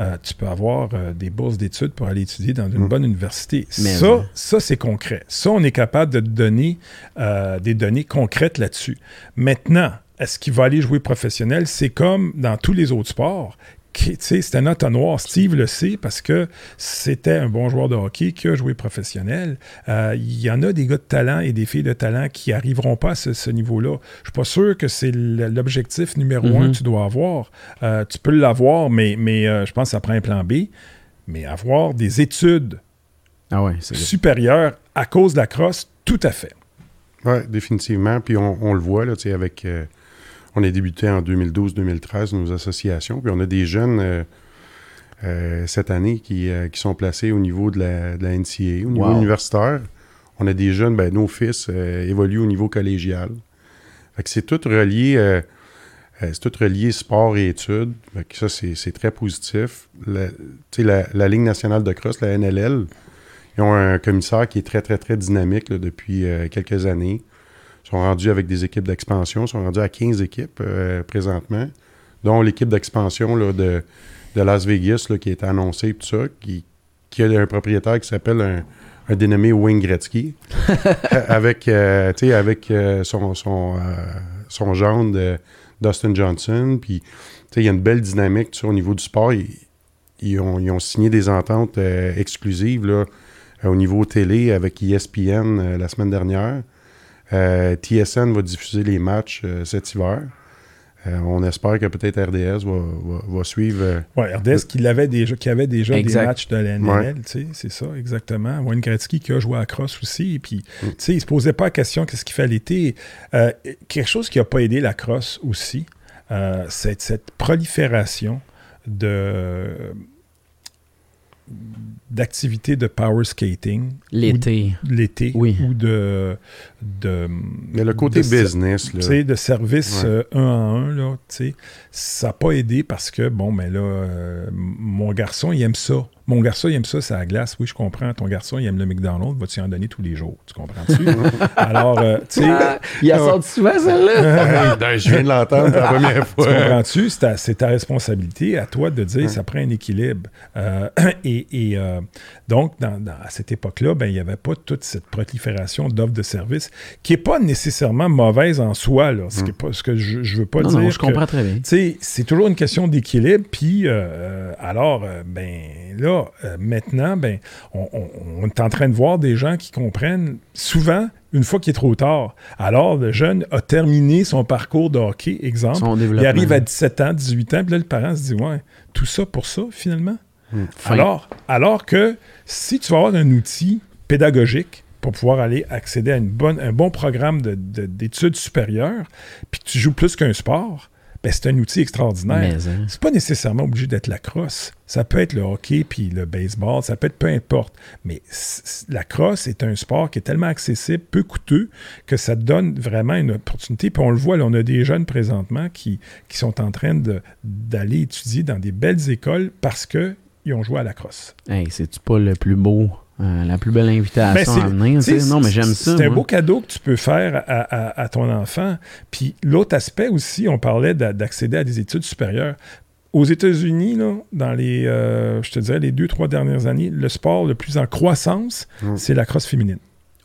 euh, tu peux avoir euh, des bourses d'études pour aller étudier dans une Mm. bonne université. Mais ça, ça c'est concret. Ça, on est capable de te donner euh, des données concrètes là-dessus. Maintenant, est-ce qu'il va aller jouer professionnel? C'est comme dans tous les autres sports. C'est un entonnoir. Steve le sait parce que c'était un bon joueur de hockey qui a joué professionnel. Euh, Il y en a des gars de talent et des filles de talent qui n'arriveront pas à ce, ce niveau-là. Je suis pas sûr que c'est l'objectif numéro Mhm. un que tu dois avoir. Euh, tu peux l'avoir, mais, mais euh, je pense que ça prend un plan B. Mais avoir des études Ah ouais, c'est supérieures à cause de la crosse, tout à fait. Oui, définitivement. Puis on, on le voit, là, tu sais, avec... on a débuté en 2012-2013 nos associations, puis on a des jeunes euh, euh, cette année qui, euh, qui sont placés au niveau de la, de la NCA, au niveau Wow. universitaire. On a des jeunes, ben, nos fils évoluent au niveau collégial. Fait que c'est tout relié... c'est tout relié sport et études. Ça, c'est c'est très positif. La, la, la Ligue nationale de cross, la NLL, ils ont un commissaire qui est très, très, très dynamique là, depuis euh, quelques années sont rendus avec des équipes d'expansion, sont rendus à 15 équipes présentement, dont l'équipe d'expansion de, de Las Vegas qui est annoncée, tout ça, qui, qui a un propriétaire qui s'appelle un, un, dénommé Wayne Gretzky, avec, avec son, son, son genre de Dustin Johnson. Puis, il y a une belle dynamique au niveau du sport. Ils, ont, signé des ententes euh, exclusives là, euh, au niveau télé avec ESPN euh, la semaine dernière. TSN va diffuser les matchs cet hiver. on espère que peut-être RDS va, suivre. oui, RDS qui, avait déjà, qui avait déjà des matchs de la c'est ça, exactement. Wayne Gretzky qui a joué à cross aussi. Et puis, mm. il ne se posait pas la question qu'est-ce qu'il fait l'été. quelque chose qui n'a pas aidé la crosse aussi, euh, cette, cette, prolifération de d'activités de power skating. L'été. L'été. Oui. Ou de, de. Mais le côté business, là. de service euh, un à un, là, ça n'a pas aidé parce que, bon, mais là, euh, mon garçon, il aime ça. Mon garçon, il aime ça, c'est la glace. Oui, je comprends. Ton garçon, il aime le McDonald's. Va-tu en donner tous les jours? Tu comprends-tu? Alors, euh, tu sais. Ah, il a sorti souvent, celle-là. Ben, je viens de l'entendre la première fois. Tu comprends-tu? C'est ta, responsabilité à toi de dire ça prend un équilibre. et, et donc, à cette époque-là, ben, il n'y avait pas toute cette prolifération d'offres de services qui n'est pas nécessairement mauvaise en soi. Là, ce, pas, ce que je ne veux pas dire. Non, je comprends très bien. C'est toujours une question d'équilibre. Puis, euh, alors, euh, ben là, euh, maintenant, ben, on, est en train de voir des gens qui comprennent souvent une fois qu'il est trop tard. Alors, le jeune a terminé son parcours de hockey, exemple. Il arrive à 17 ans, 18 ans, puis là, le parent se dit Ouais, tout ça pour ça, finalement? Hmm. Alors, alors que si tu vas avoir un outil pédagogique pour pouvoir aller accéder à une bonne, un bon programme d'études supérieures, puis que tu joues plus qu'un sport, ben c'est un outil extraordinaire. Hein. C'est pas nécessairement obligé d'être la crosse. Ça peut être le hockey puis le baseball, ça peut être peu importe. Mais la crosse est un sport qui est tellement accessible, peu coûteux, que ça donne vraiment une opportunité. Puis on le voit, là, on a des jeunes présentement qui, qui sont en train d'aller étudier dans des belles écoles parce que ils ont joué à la crosse. Hey, c'est-tu pas le plus beau, euh, la plus belle invitation ben, à venir? Non, mais j'aime ça. C'est un beau cadeau que tu peux faire à, ton enfant. Puis l'autre aspect aussi, on parlait d'accéder à des études supérieures. Aux États-Unis, dans les, euh, je te dirais, les deux, trois dernières années, le sport le plus en croissance, mm. c'est la crosse féminine.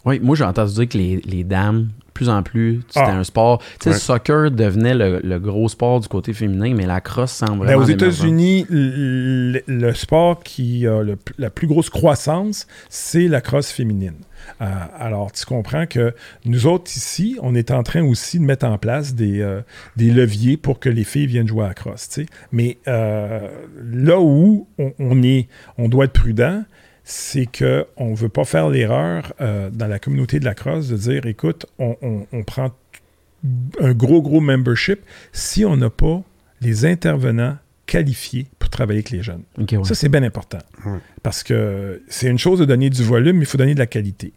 Oui, moi j'ai entendu dire que les, les dames plus en plus. C'était ah. un sport. Tu sais, le soccer devenait le, gros sport du côté féminin, mais la crosse semble ben, aux États-Unis, le, sport qui a la plus grosse croissance, c'est la crosse féminine. Euh, alors, tu comprends que nous autres ici, on est en train aussi de mettre en place des, euh, des leviers pour que les filles viennent jouer à la crosse. Mais euh, là où on, on, est, on doit être prudent, c'est qu'on ne veut pas faire l'erreur euh, dans la communauté de la crosse de dire écoute, on, prend un gros, gros membership si on n'a pas les intervenants qualifiés pour travailler avec les jeunes. Ça, c'est bien important. Parce que c'est une chose de donner du volume, mais il faut donner de la qualité.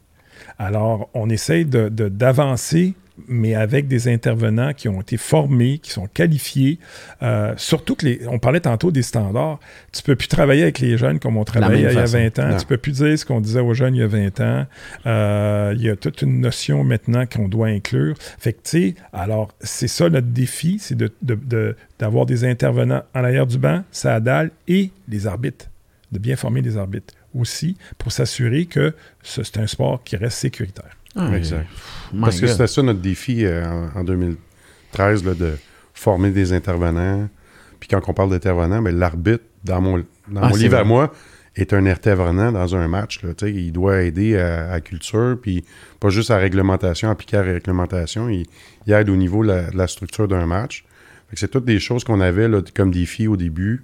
Alors, on essaye d'avancer mais avec des intervenants qui ont été formés, qui sont qualifiés. Euh, surtout que les, on parlait tantôt des standards. Tu peux plus travailler avec les jeunes comme on travaillait il y a 20 ans. Tu peux plus dire ce qu'on disait aux jeunes il y a 20 ans. Euh, il y a toute une notion maintenant qu'on doit inclure. Fait que, tu sais, alors, c'est ça notre défi, c'est d'avoir de, des intervenants en arrière du banc, ça dalle, et les arbitres, de bien former les arbitres aussi pour s'assurer que c'est un sport qui reste sécuritaire. Ah, exact. Parce que c'était ça notre défi euh, en, 2013, de former des intervenants. Puis quand on parle d'intervenants, ben, l'arbitre, dans mon, dans ah, mon livre à moi, est un intervenant dans un match. Là, il doit aider à, la culture, puis pas juste à la réglementation, appliquer à la réglementation. Il, aide au niveau de la, structure d'un match. C'est toutes des choses qu'on avait là, comme défi au début,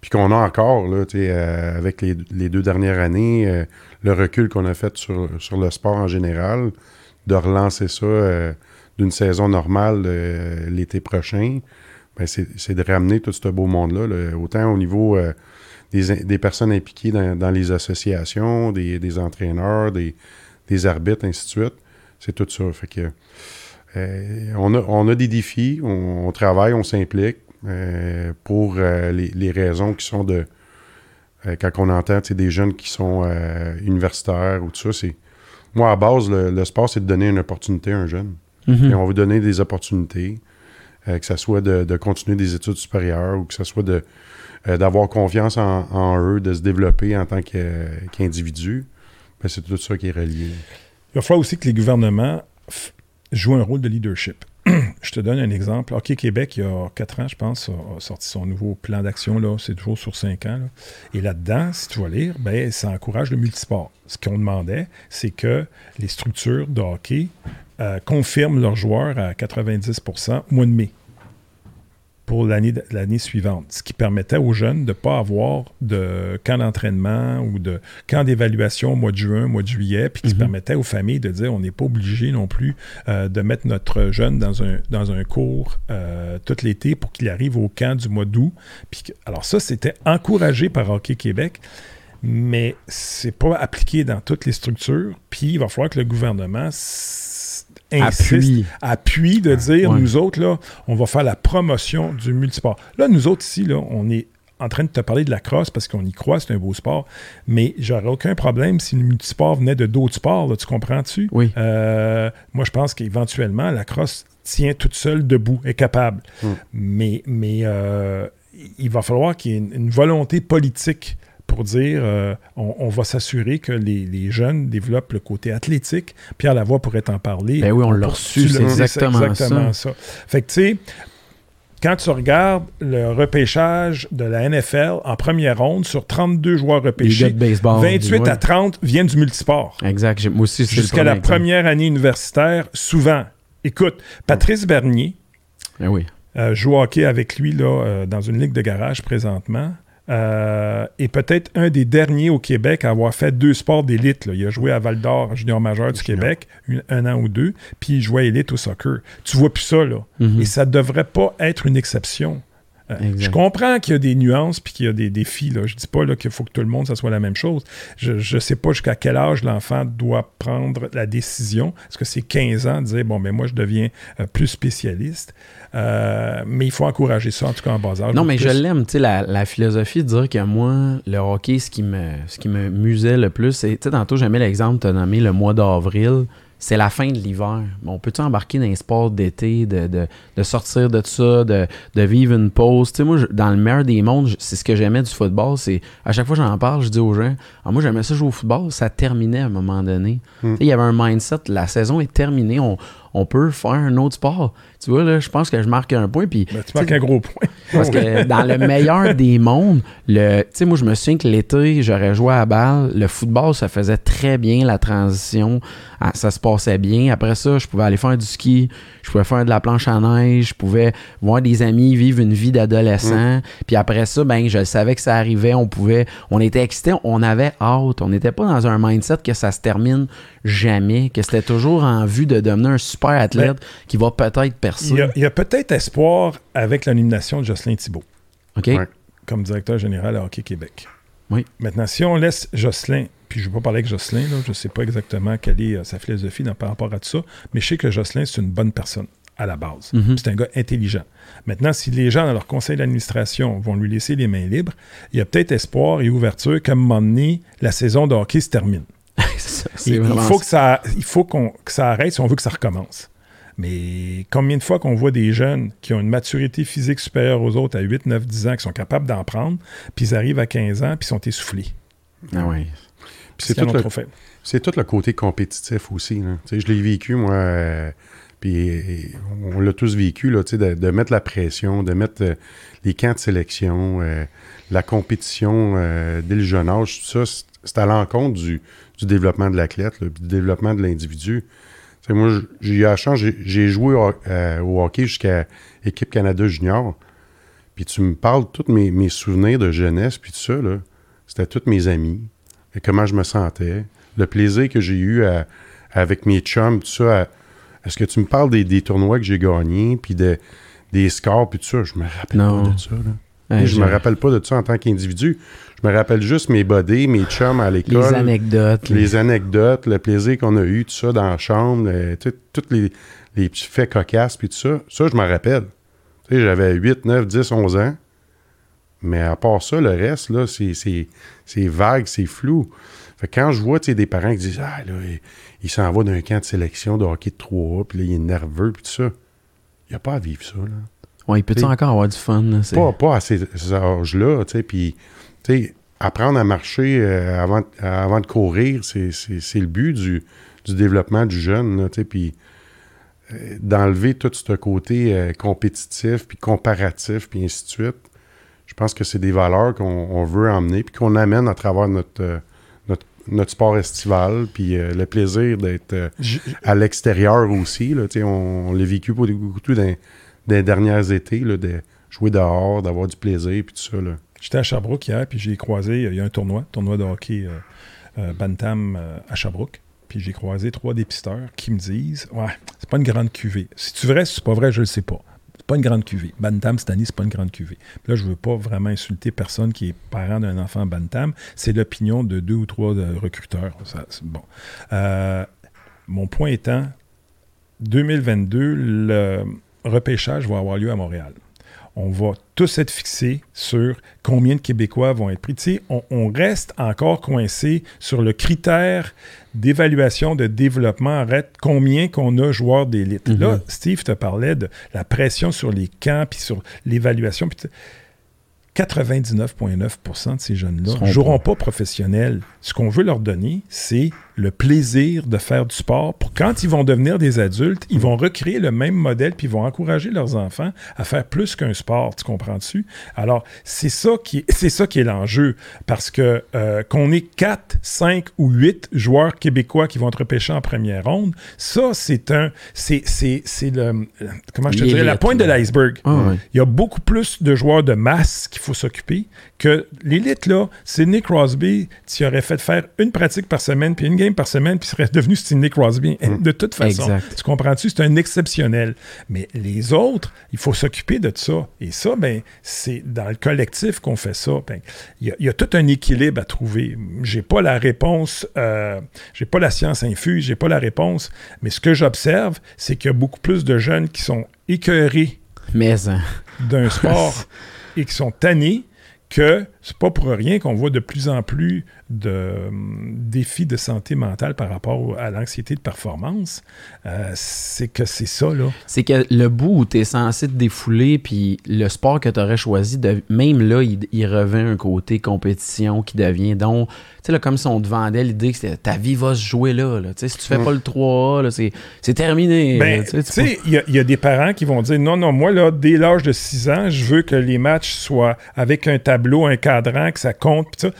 puis qu'on a encore là, euh, avec les, deux dernières années, euh, le recul qu'on a fait sur, le sport en général, de relancer ça euh, d'une saison normale l'été prochain, ben c'est de ramener tout ce beau monde-là, autant au niveau des, des, personnes impliquées dans, les associations, des, entraîneurs, des, arbitres, ainsi de suite. C'est tout ça. Que, on, a, on a des défis, on travaille, on s'implique. Euh, pour euh, les, raisons qui sont de. Euh, quand on entend des jeunes qui sont universitaires ou tout ça, c'est. Moi, à base, le, sport, c'est de donner une opportunité à un jeune. Mhm. Et on veut donner des opportunités, euh, que ce soit de, de continuer des études supérieures ou que ce soit de euh, d'avoir confiance en, en eux, de se développer en tant que- qu'individu. Ben, c'est tout ça qui est relié. Il va falloir aussi que les gouvernements f- jouent un rôle de leadership. je te donne un exemple. Hockey Québec, il y a quatre ans, je pense, a, sorti son nouveau plan d'action. C'est toujours sur cinq ans. Et là-dedans, si tu vas lire, ben, ça encourage le multisport. Ce qu'on demandait, c'est que les structures de hockey euh, confirment leurs joueurs à 90% au mois de mai pour l'année suivante, ce qui permettait aux jeunes de ne pas avoir de camp d'entraînement ou de camp d'évaluation au mois de juin, au mois de juillet, puis qui Mhm. permettait aux familles de dire on n'est pas obligé non plus euh, de mettre notre jeune dans un, dans un cours euh, tout l'été pour qu'il arrive au camp du mois d'août. Alors ça, c'était encouragé par Hockey Québec, mais c'est pas appliqué dans toutes les structures. Puis il va falloir que le gouvernement insiste Appuie. appuie de dire, Ouais. nous autres, là, on va faire la promotion du multisport. Là, nous autres, ici, là, on est en train de te parler de la crosse parce qu'on y croit, c'est un beau sport, mais j'aurais aucun problème si le multisport venait de d'autres sports, là, tu comprends-tu? Oui. Euh, moi, je pense qu'éventuellement, la crosse tient toute seule debout, est capable. Mm. Mais, mais euh, il va falloir qu'il y ait une, une volonté politique pour dire euh, on, on va s'assurer que les, les jeunes développent le côté athlétique. Pierre Lavoie pourrait t'en parler. Ben oui, on l'a reçu, c'est exactement exactement ça. Fait que tu sais, quand tu regardes le repêchage de la NFL en première ronde sur 32 joueurs repêchés, de baseball. 28 ouais. à 30 viennent du multisport. Exact. Moi aussi, Jusqu'à la exemple. première année universitaire, souvent. Écoute, Patrice Bernier Ben oui. euh, joue au hockey avec lui là, euh, dans une ligue de garage présentement. Euh, et peut-être un des derniers au Québec à avoir fait deux sports d'élite. Il a joué à Val d'Or, junior majeur du Junior. Québec, une- un an ou deux, puis il jouait élite au soccer. Tu vois plus ça, là. Mhm. Et ça devrait pas être une exception. Euh, je comprends qu'il y a des nuances puis qu'il y a des défis. Là. Je dis pas là, qu'il faut que tout le monde, ça soit la même chose. Je ne sais pas jusqu'à quel âge l'enfant doit prendre la décision. Est-ce que c'est 15 ans de dire, bon, mais moi, je deviens euh, plus spécialiste? Euh, mais il faut encourager ça, en tout cas en bas âge. Non, mais je l'aime, tu sais, la, la philosophie de dire que moi, le hockey, ce qui me, ce qui me musait le plus, c'est, tu sais, tantôt, j'aimais l'exemple, tu as nommé le mois d'avril, c'est la fin de l'hiver. Bon, peux-tu embarquer dans les sports d'été, de, de, de sortir de ça, de, de vivre une pause? Tu sais, moi, je- dans le meilleur des mondes, c'est ce que j'aimais du football, c'est, à chaque fois que j'en parle, je dis aux gens, ah, moi, j'aimais ça jouer au football, ça terminait à un moment donné. Mm. Tu sais, Il y avait un mindset, la saison est terminée, on, on peut faire un autre sport. Tu vois, là, je pense que je marque un point, puis Ben, tu marques un gros point. parce que dans le meilleur des mondes, le, tu sais, moi, je me souviens que l'été, j'aurais joué à balle. Le football, ça faisait très bien la transition. Ah, Ça se passait bien. Après ça, je pouvais aller faire du ski. Je pouvais faire de la planche à neige. Je pouvais voir des amis vivre une vie d'adolescent. Puis après ça, ben, je savais que ça arrivait. On pouvait, on était excités. On avait hâte. On n'était pas dans un mindset que ça se termine jamais. Que c'était toujours en vue de devenir un super athlète qui va peut-être percer. Il y a, il y a peut-être espoir avec la nomination de Jocelyn Thibault OK? Ouais. comme directeur général à Hockey Québec. Oui. Maintenant, si on laisse Jocelyn, puis je ne vais pas parler avec Jocelyn, là, je ne sais pas exactement quelle est euh, sa philosophie dans- par rapport à tout ça, mais je sais que Jocelyn, c'est une bonne personne à la base. Mhm. C'est un gars intelligent. Maintenant, si les gens dans leur conseil d'administration vont lui laisser les mains libres, il y a peut-être espoir et ouverture qu'à un moment donné, la saison de hockey se termine. Ça, Il, faut, que ça, il faut que ça arrête si on veut que ça recommence. Mais combien de fois qu'on voit des jeunes qui ont une maturité physique supérieure aux autres à 8, 9, 10 ans, qui sont capables d'en prendre, puis ils arrivent à 15 ans, puis ils sont essoufflés? Ah ouais. C'est tout, tout le côté compétitif aussi. là. Je l'ai vécu, moi. euh, puis euh, on l'a tous vécu, là, de, de mettre la pression, de mettre euh, les camps de sélection, euh, la compétition dès le jeune âge. Tout ça, c'est- à l'encontre du, du développement de l'athlète, du développement de l'individu. Moi, j'ai eu la chance, j'ai, joué au, au hockey jusqu'à équipe Canada junior. Puis tu me parles de tous mes, mes souvenirs de jeunesse, puis tout ça, là. C'était tous mes amis, et comment je me sentais, le plaisir que j'ai eu à- avec mes chums, tout ça. à- Est-ce que tu me parles des, des tournois que j'ai gagnés, puis de- des scores, puis tout ça? Je me rappelle Non. pas de ça, là. Ouais, je me rappelle pas de ça en tant qu'individu. Je me rappelle juste mes buddies, mes chums à Les l'école. anecdotes. Les anecdotes, le plaisir qu'on a eu, tout ça dans la chambre, tout- tous les, les petits faits cocasses, puis tout ça. Ça, je m'en rappelle. Tu sais, j'avais 8, 9, 10, 11 ans. Mais à part ça, le reste, là, c'est, c'est, vague, c'est flou. Fait que quand je vois des parents qui disent Ah, là, il, il s'en va d'un camp de sélection de hockey de 3A, puis là, il est nerveux, puis tout ça. Il n'y a pas à vivre ça, là. Ouais, il T'sais, encore avoir du fun? là, Pas, pas à ces, ces âges-là, tu sais, puis, tu sais, apprendre à marcher euh, avant, avant de courir, c'est le but du, du développement du jeune, là, tu sais, puis euh, d'enlever tout ce côté euh, compétitif, puis comparatif, puis ainsi de suite. Je pense que c'est des valeurs qu'on on veut emmener, puis qu'on amène à travers notre, euh, notre, notre sport estival, puis euh, le plaisir d'être euh, à l'extérieur aussi. Là, on on l'a vécu beaucoup beaucoup dans, dans les derniers étés, là, de jouer dehors, d'avoir du plaisir, puis tout ça. Là. J'étais à Sherbrooke hier, puis j'ai croisé, il y a un tournoi, tournoi de hockey euh, Bantam à Sherbrooke. Puis j'ai croisé trois dépisteurs qui me disent Ouais, c'est pas une grande cuvée. Si tu vrai, si c'est pas vrai, je le sais pas. C'est pas une grande cuvée. Bantam, cette année, c'est pas une grande cuvée. Là, je veux pas vraiment insulter personne qui est parent d'un enfant Bantam. C'est l'opinion de deux ou trois euh, recruteurs. Bon. Euh, mon point étant, 2022, le repêchage va avoir lieu à Montréal. On va tous être fixés sur combien de Québécois vont être pris. Tu sais, on, on reste encore coincé sur le critère d'évaluation de développement, arrête combien qu'on a joueurs d'élite. Mhm. Là, Steve te parlait de la pression sur les camps, puis sur l'évaluation. puis tu- 99,9% de ces jeunes-là ne joueront pas professionnels. Ce qu'on veut leur donner, c'est le plaisir de faire du sport. Pour quand ils vont devenir des adultes, ils vont recréer le même modèle puis ils vont encourager leurs enfants à faire plus qu'un sport. Tu comprends-tu? Alors, c'est ça qui c'est ça qui est l'enjeu. Parce que euh, qu'on ait 4, 5 ou 8 joueurs québécois qui vont être repêchés en première ronde, ça, c'est un. C'est, le. Comment je te dirais? La pointe de l'iceberg. Ah. Il y a beaucoup plus de joueurs de masse qu'il faut s'occuper que l'élite, là, Sidney Crosby, tu aurais fait faire une pratique par semaine, puis une game par semaine, puis serait devenu Sidney Crosby. De toute façon, Exact. tu comprends-tu? C'est un exceptionnel. Mais les autres, il faut s'occuper de ça. Et ça, ben, c'est dans le collectif qu'on fait ça. Ben, il y, a- il y a tout un équilibre à trouver. J'ai pas la réponse, euh, j'ai pas la science infuse, j'ai pas la réponse. Mais ce que j'observe, c'est qu'il y a beaucoup plus de jeunes qui sont écœurés Mais hein, d'un sport et qui sont tannés que c'est pas pour rien qu'on voit de plus en plus de hum, défis de santé mentale par rapport à l'anxiété de performance. Euh, c'est que c'est ça, là. c'est que le bout où tu es censé te défouler, puis le sport que tu aurais choisi, de- même là, il, il revêt un côté compétition qui devient donc, tu sais, là, comme si on te vendait l'idée que ta vie va se jouer là. là. Tu sais, si tu fais pas le 3A, là, c'est, terminé. Ben, tu sais, il y, a- il y a des parents qui vont dire non, non, moi, là, dès l'âge de 6 ans, je veux que les matchs soient avec un tableau, un que ça compte, puis ça.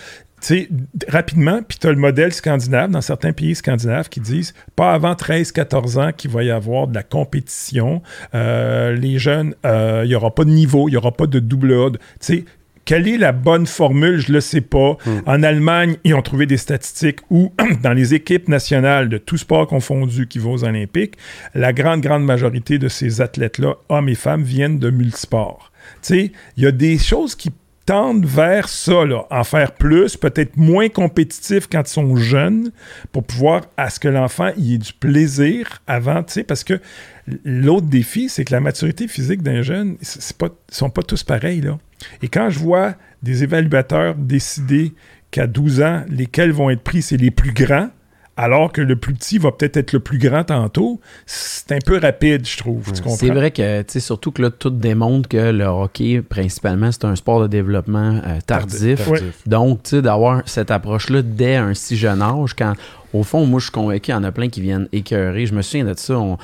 Tu sais, d- rapidement, puis tu as le modèle scandinave, dans certains pays scandinaves, qui disent pas avant 13-14 ans qu'il va y avoir de la compétition. Euh, les jeunes, euh, il n'y aura pas de niveau, il n'y aura pas de double A. Tu sais, quelle est la bonne formule? Je ne le sais pas. En Allemagne, ils ont trouvé des statistiques où, dans les équipes nationales de tous sports confondus qui vont aux Olympiques, la grande, grande majorité de ces athlètes-là, hommes et femmes, viennent de multisports. Tu sais, il y a des choses qui tendent vers ça, là, en faire plus, peut-être moins compétitif quand ils sont jeunes, pour pouvoir à ce que l'enfant y ait du plaisir avant, parce que l'autre défi, c'est que la maturité physique d'un jeune, c'est pas, ils sont pas tous pareils. Et quand je vois des évaluateurs décider qu'à 12 ans, lesquels vont être pris, c'est les plus grands, alors que le plus petit va peut-être être le plus grand tantôt, c'est un peu rapide, je trouve. Tu comprends? C'est vrai que, tu sais, surtout que là, tout démontre que le hockey, principalement, c'est un sport de développement euh, tardif. Ouais. Donc, tu sais, d'avoir cette approche-là dès un si jeune âge, quand, au fond, moi, je suis convaincu qu'il y en a plein qui viennent écœurer. Je me souviens de ça. On,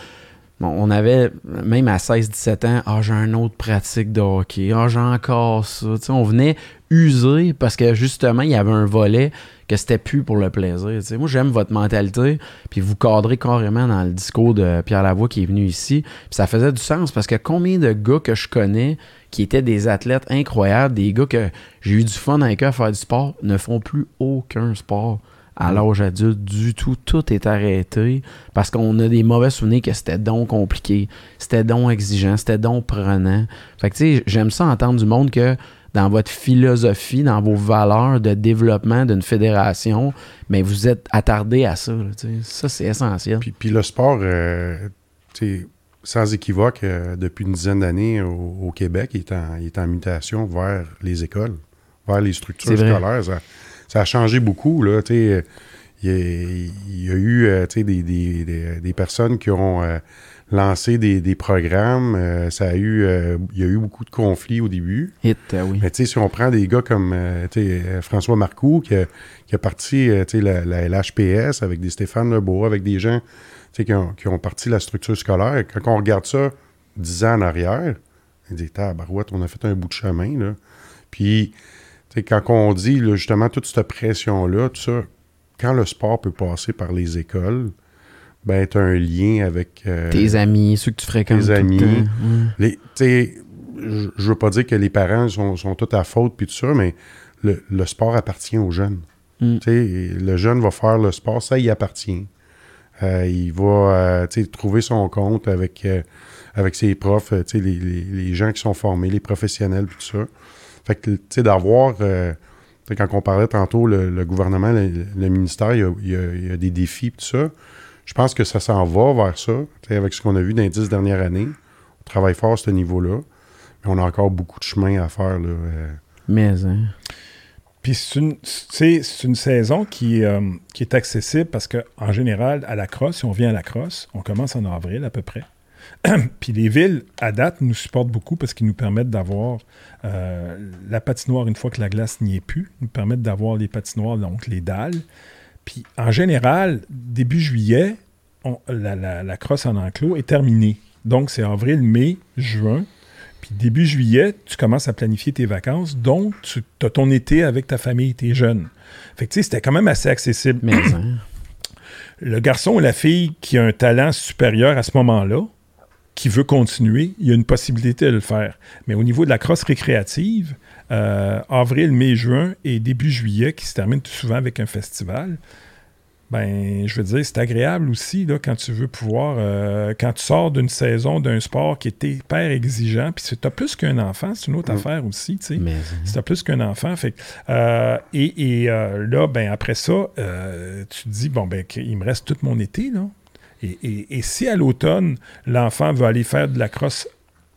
bon, on avait, même à 16-17 ans, ah, j'ai un autre pratique de hockey. Ah, j'ai encore ça. Tu sais, on venait user parce que, justement, il y avait un volet que c'était plus pour le plaisir. Moi, j'aime votre mentalité, puis vous cadrez carrément dans le discours de Pierre Lavoie qui est venu ici. Puis ça faisait du sens parce que combien de gars que je connais qui étaient des athlètes incroyables, des gars que j'ai eu du fun avec eux à faire du sport, ne font plus aucun sport à l'âge adulte du tout. Tout est arrêté parce qu'on a des mauvais souvenirs que c'était donc compliqué, c'était donc exigeant, c'était donc prenant. Fait que tu sais, j'aime ça entendre du monde que dans votre philosophie, dans vos valeurs de développement d'une fédération, mais vous êtes attardé à ça. là, ça, c'est essentiel. Puis, puis le sport, euh, sans équivoque, euh, depuis une dizaine d'années au, au Québec, il est, en, il est en mutation vers les écoles, vers les structures scolaires. Ça, ça a changé beaucoup. Là, il, y a, il y a eu des, des, des, personnes qui ont lancé des, programmes. ça a eu, il y a eu beaucoup de conflits au début. Hit, oui. Mais si on prend des gars comme François Marcoux, qui a, qui a parti la, la, LHPS avec des Stéphane Lebeau, avec des gens qui ont, qui ont parti la structure scolaire, quand on regarde ça dix ans en arrière, on dit, tabarouette, on a fait un bout de chemin, là. Puis, quand on dit, justement, toute cette pression-là, tout ça, quand le sport peut passer par les écoles, ben, tu as un lien avec... Euh, tes amis, ceux que tu fréquentes Tes amis. Les, je veux pas dire que les parents sont, sont tous à faute, puis tout ça, mais le, sport appartient aux jeunes. Mm. Le jeune va faire le sport, ça y appartient. Euh, il va euh, trouver son compte avec, euh, avec ses profs, les, les, les, gens qui sont formés, les professionnels, tout ça. Fait que, tu sais, d'avoir, quand on parlait tantôt, le, gouvernement, le, ministère, il y, a, des défis, tout ça. Je pense que ça s'en va vers ça, avec ce qu'on a vu dans les dix dernières années. On travaille fort à ce niveau-là, mais on a encore beaucoup de chemin à faire. Là, Mais, hein. Puis c'est une, une, saison qui, euh, qui, est accessible parce qu'en général, à la crosse, si on vient à la crosse, on commence en avril à peu près. Puis les villes, à date, nous supportent beaucoup parce qu'ils nous permettent d'avoir euh, la patinoire une fois que la glace n'y est plus, nous permettent d'avoir les patinoires, donc les dalles. Puis en général, début juillet, la, la, la crosse en enclos est terminée. Donc c'est avril, mai, juin. Puis début juillet, tu commences à planifier tes vacances, donc tu as ton été avec ta famille, tes jeunes. Fait que tu sais, c'était quand même assez accessible. Mais, hein. Le garçon ou la fille qui a un talent supérieur à ce moment-là, qui veut continuer, il y a une possibilité de le faire. Mais au niveau de la crosse récréative, euh, avril, mai, juin et début juillet, qui se termine tout souvent avec un festival, ben, je veux dire, c'est agréable aussi là, quand tu veux pouvoir, euh, quand tu sors d'une saison d'un sport qui est hyper exigeant, puis tu as plus qu'un enfant, c'est une autre mm. affaire aussi, tu sais. Si tu as plus qu'un enfant, fait euh, et, et euh, là, ben, après ça, tu te dis, bon, ben, il me reste tout mon été, là. Et, et si à l'automne, l'enfant veut aller faire de la crosse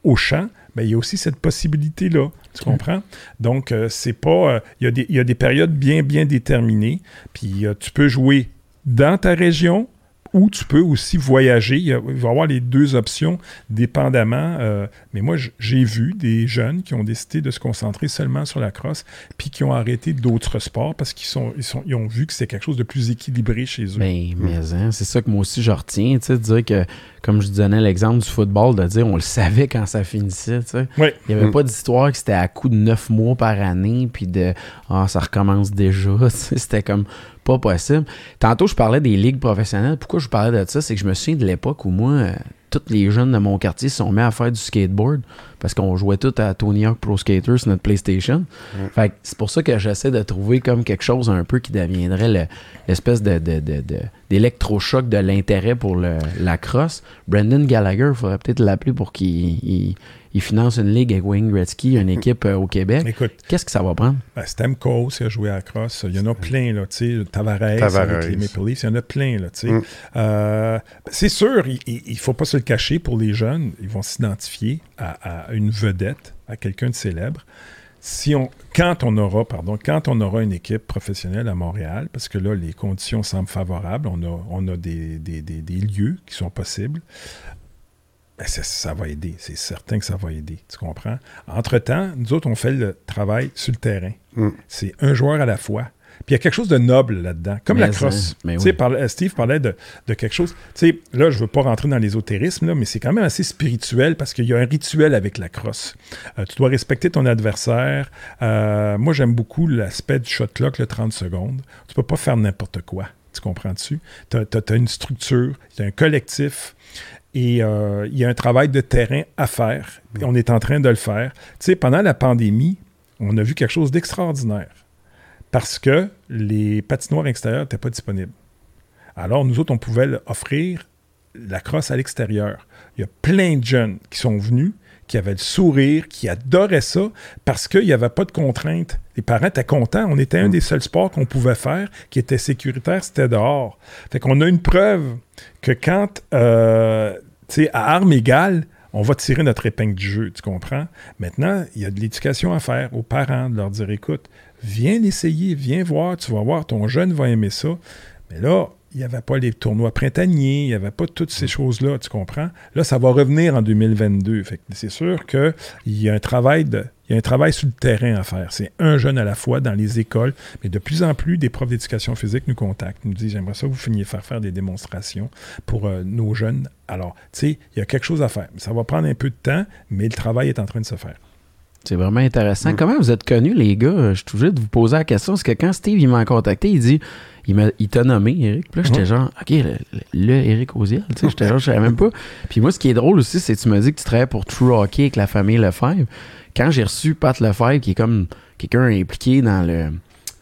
au champ, ben, il y a aussi cette possibilité-là. Tu comprends? Donc, c'est pas. Il y, y, a des périodes bien, bien déterminées. Puis, tu peux jouer dans ta région ou tu peux aussi voyager. Il, va y avoir les deux options dépendamment. Euh, mais moi, j'ai vu des jeunes qui ont décidé de se concentrer seulement sur la crosse, puis qui ont arrêté d'autres sports parce qu'ils sont, ils sont, ils ont vu que c'est quelque chose de plus équilibré chez eux. Ben, mais, mais hein, c'est ça que moi aussi je retiens, tu sais, de dire que, comme je donnais l'exemple du football, de dire on le savait quand ça finissait, tu sais. Il n'y avait mm. pas d'histoire que c'était à coup de neuf mois par année, puis de ah, ça recommence déjà. C'était comme pas possible. Tantôt, je parlais des ligues professionnelles. Pourquoi je parlais de ça? C'est que je me souviens de l'époque où moi, euh, tous les jeunes de mon quartier se sont mis à faire du skateboard parce qu'on jouait tout à Tony Hawk Pro Skater sur notre PlayStation. Fait c'est pour ça que j'essaie de trouver comme quelque chose un peu qui deviendrait l'espèce de, d'électrochoc de, l'intérêt pour la crosse. Brendan Gallagher, il faudrait peut-être l'appeler pour qu'il il finance une ligue avec Wayne Gretzky, une équipe euh, au Québec. Écoute, qu'est-ce que ça va prendre? Ben, Stamkos qui a joué à la crosse. Il y en a plein, là, tu sais. Tavares, avec les Maple Leafs, il y en a plein, là, tu sais. Mm. Euh, c'est sûr, il ne faut pas se le cacher pour les jeunes. Ils vont s'identifier à, une vedette, à quelqu'un de célèbre. Si on, quand on aura, pardon, quand on aura une équipe professionnelle à Montréal, parce que là, les conditions semblent favorables, on a, on a des, des, des lieux qui sont possibles. Ben, ça, va aider. C'est certain que ça va aider. Tu comprends? Entre-temps, nous autres, on fait le travail sur le terrain. Mm. C'est un joueur à la fois. Puis il y a quelque chose de noble là-dedans, comme la crosse. Euh, Steve parlait de, quelque chose. là, je ne veux pas rentrer dans l'ésotérisme, mais c'est quand même assez spirituel parce qu'il y a un rituel avec la crosse. Euh, tu dois respecter ton adversaire. Euh, moi, j'aime beaucoup l'aspect du shot clock, le 30 secondes. Tu ne peux pas faire n'importe quoi. Tu comprends-tu? Tu as, une structure, tu as un collectif. Et euh, il y a un travail de terrain à faire. on est en train de le faire. Tu sais, pendant la pandémie, on a vu quelque chose d'extraordinaire. Parce que les patinoires extérieures n'étaient pas disponibles. Alors, nous autres, on pouvait offrir la crosse à l'extérieur. Il y a plein de jeunes qui sont venus, qui avaient le sourire, qui adoraient ça, parce qu'il n'y avait pas de contraintes. Les parents étaient contents. On était un des seuls sports qu'on pouvait faire qui était sécuritaire, c'était dehors. Fait qu'on a une preuve que quand euh, sais, à armes égales, on va tirer notre épingle du jeu, tu comprends? Maintenant, il y a de l'éducation à faire aux parents, de leur dire, écoute, viens l'essayer, viens voir, tu vas voir, ton jeune va aimer ça. Mais là, il n'y avait pas les tournois printaniers, il n'y avait pas toutes ces choses-là, tu comprends? Là, ça va revenir en 2022. Fait c'est sûr qu'il y a un travail de. Il y a un travail sur le terrain à faire. C'est un jeune à la fois dans les écoles, mais de plus en plus, des profs d'éducation physique nous contactent, nous disent J'aimerais ça que vous finiez faire faire des démonstrations pour euh, nos jeunes. Alors, tu sais, il y a quelque chose à faire. Ça va prendre un peu de temps, mais le travail est en train de se faire. C'est vraiment intéressant. Mm. Comment vous êtes connus, les gars? Je suis obligé de vous poser la question. Parce que quand Steve il m'a contacté, il dit il, t'a nommé, Eric. Puis là, j'étais genre, OK, le, Eric Oziel. Tu sais, j'étais genre, je savais même pas. Puis moi, ce qui est drôle aussi, c'est que tu m'as dit que tu travaillais pour True Hockey avec la famille Lefebvre. Quand j'ai reçu Pat Lefebvre, qui est comme quelqu'un impliqué dans le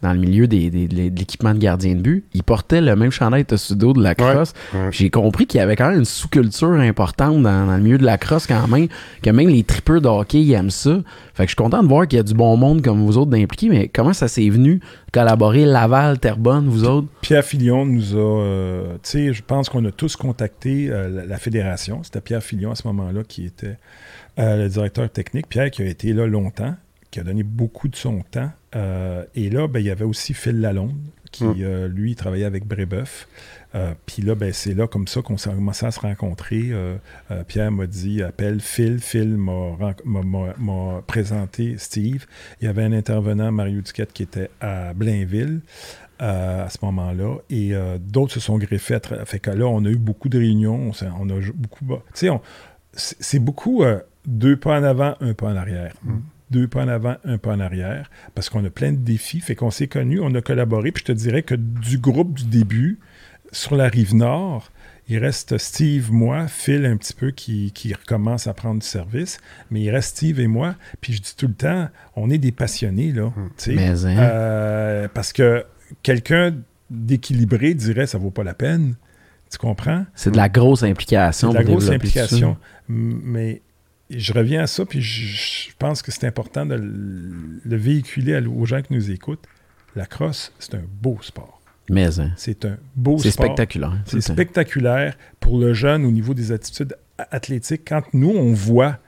dans le milieu des, de l'équipement de gardien de but, il portait le même chandail sudo de la crosse. J'ai compris qu'il y avait quand même une sous-culture importante dans, le milieu de la crosse quand même, que même les tripeurs de hockey ils aiment ça. Fait que je suis content de voir qu'il y a du bon monde comme vous autres d'impliquer, mais comment ça s'est venu collaborer Laval, Terrebonne, vous autres? Pierre Filion nous a, euh, tu sais, je pense qu'on a tous contacté euh, la, fédération. C'était Pierre Filion à ce moment-là qui était euh, le directeur technique. Pierre qui a été là longtemps, qui a donné beaucoup de son temps euh, et là, ben, il y avait aussi Phil Lalonde, qui, hum. euh, lui, travaillait avec Brébeuf. Euh, puis là, ben, c'est là comme ça qu'on s'est commencé à se rencontrer. Pierre m'a dit appelle Phil. Phil m'a présenté Steve. Il y avait un intervenant, Mario Duquette, qui était à Blainville. à ce moment-là. Et d'autres se sont greffés. fait que là, on a eu beaucoup de réunions. On, a beaucoup. Tu sais, c'est beaucoup deux pas en avant, un pas en arrière. Hum deux pas en avant, un pas en arrière, parce qu'on a plein de défis. Fait qu'on s'est connus, on a collaboré, puis je te dirais que du groupe du début, sur la rive nord, il reste Steve, moi, Phil un petit peu qui, qui, recommence à prendre du service, mais il reste Steve et moi. Puis je dis tout le temps, on est des passionnés, là. Mais hein? euh, parce que quelqu'un d'équilibré dirait ça vaut pas la peine. Tu comprends? C'est de la grosse implication. C'est de la grosse implication. Mais je reviens à ça, puis je, pense que c'est important de le, véhiculer aux gens qui nous écoutent. La crosse, c'est un beau sport. Mais hein. c'est un beau sport. C'est spectaculaire. C'est spectaculaire pour le jeune au niveau des attitudes athlétiques. Quand nous, on voit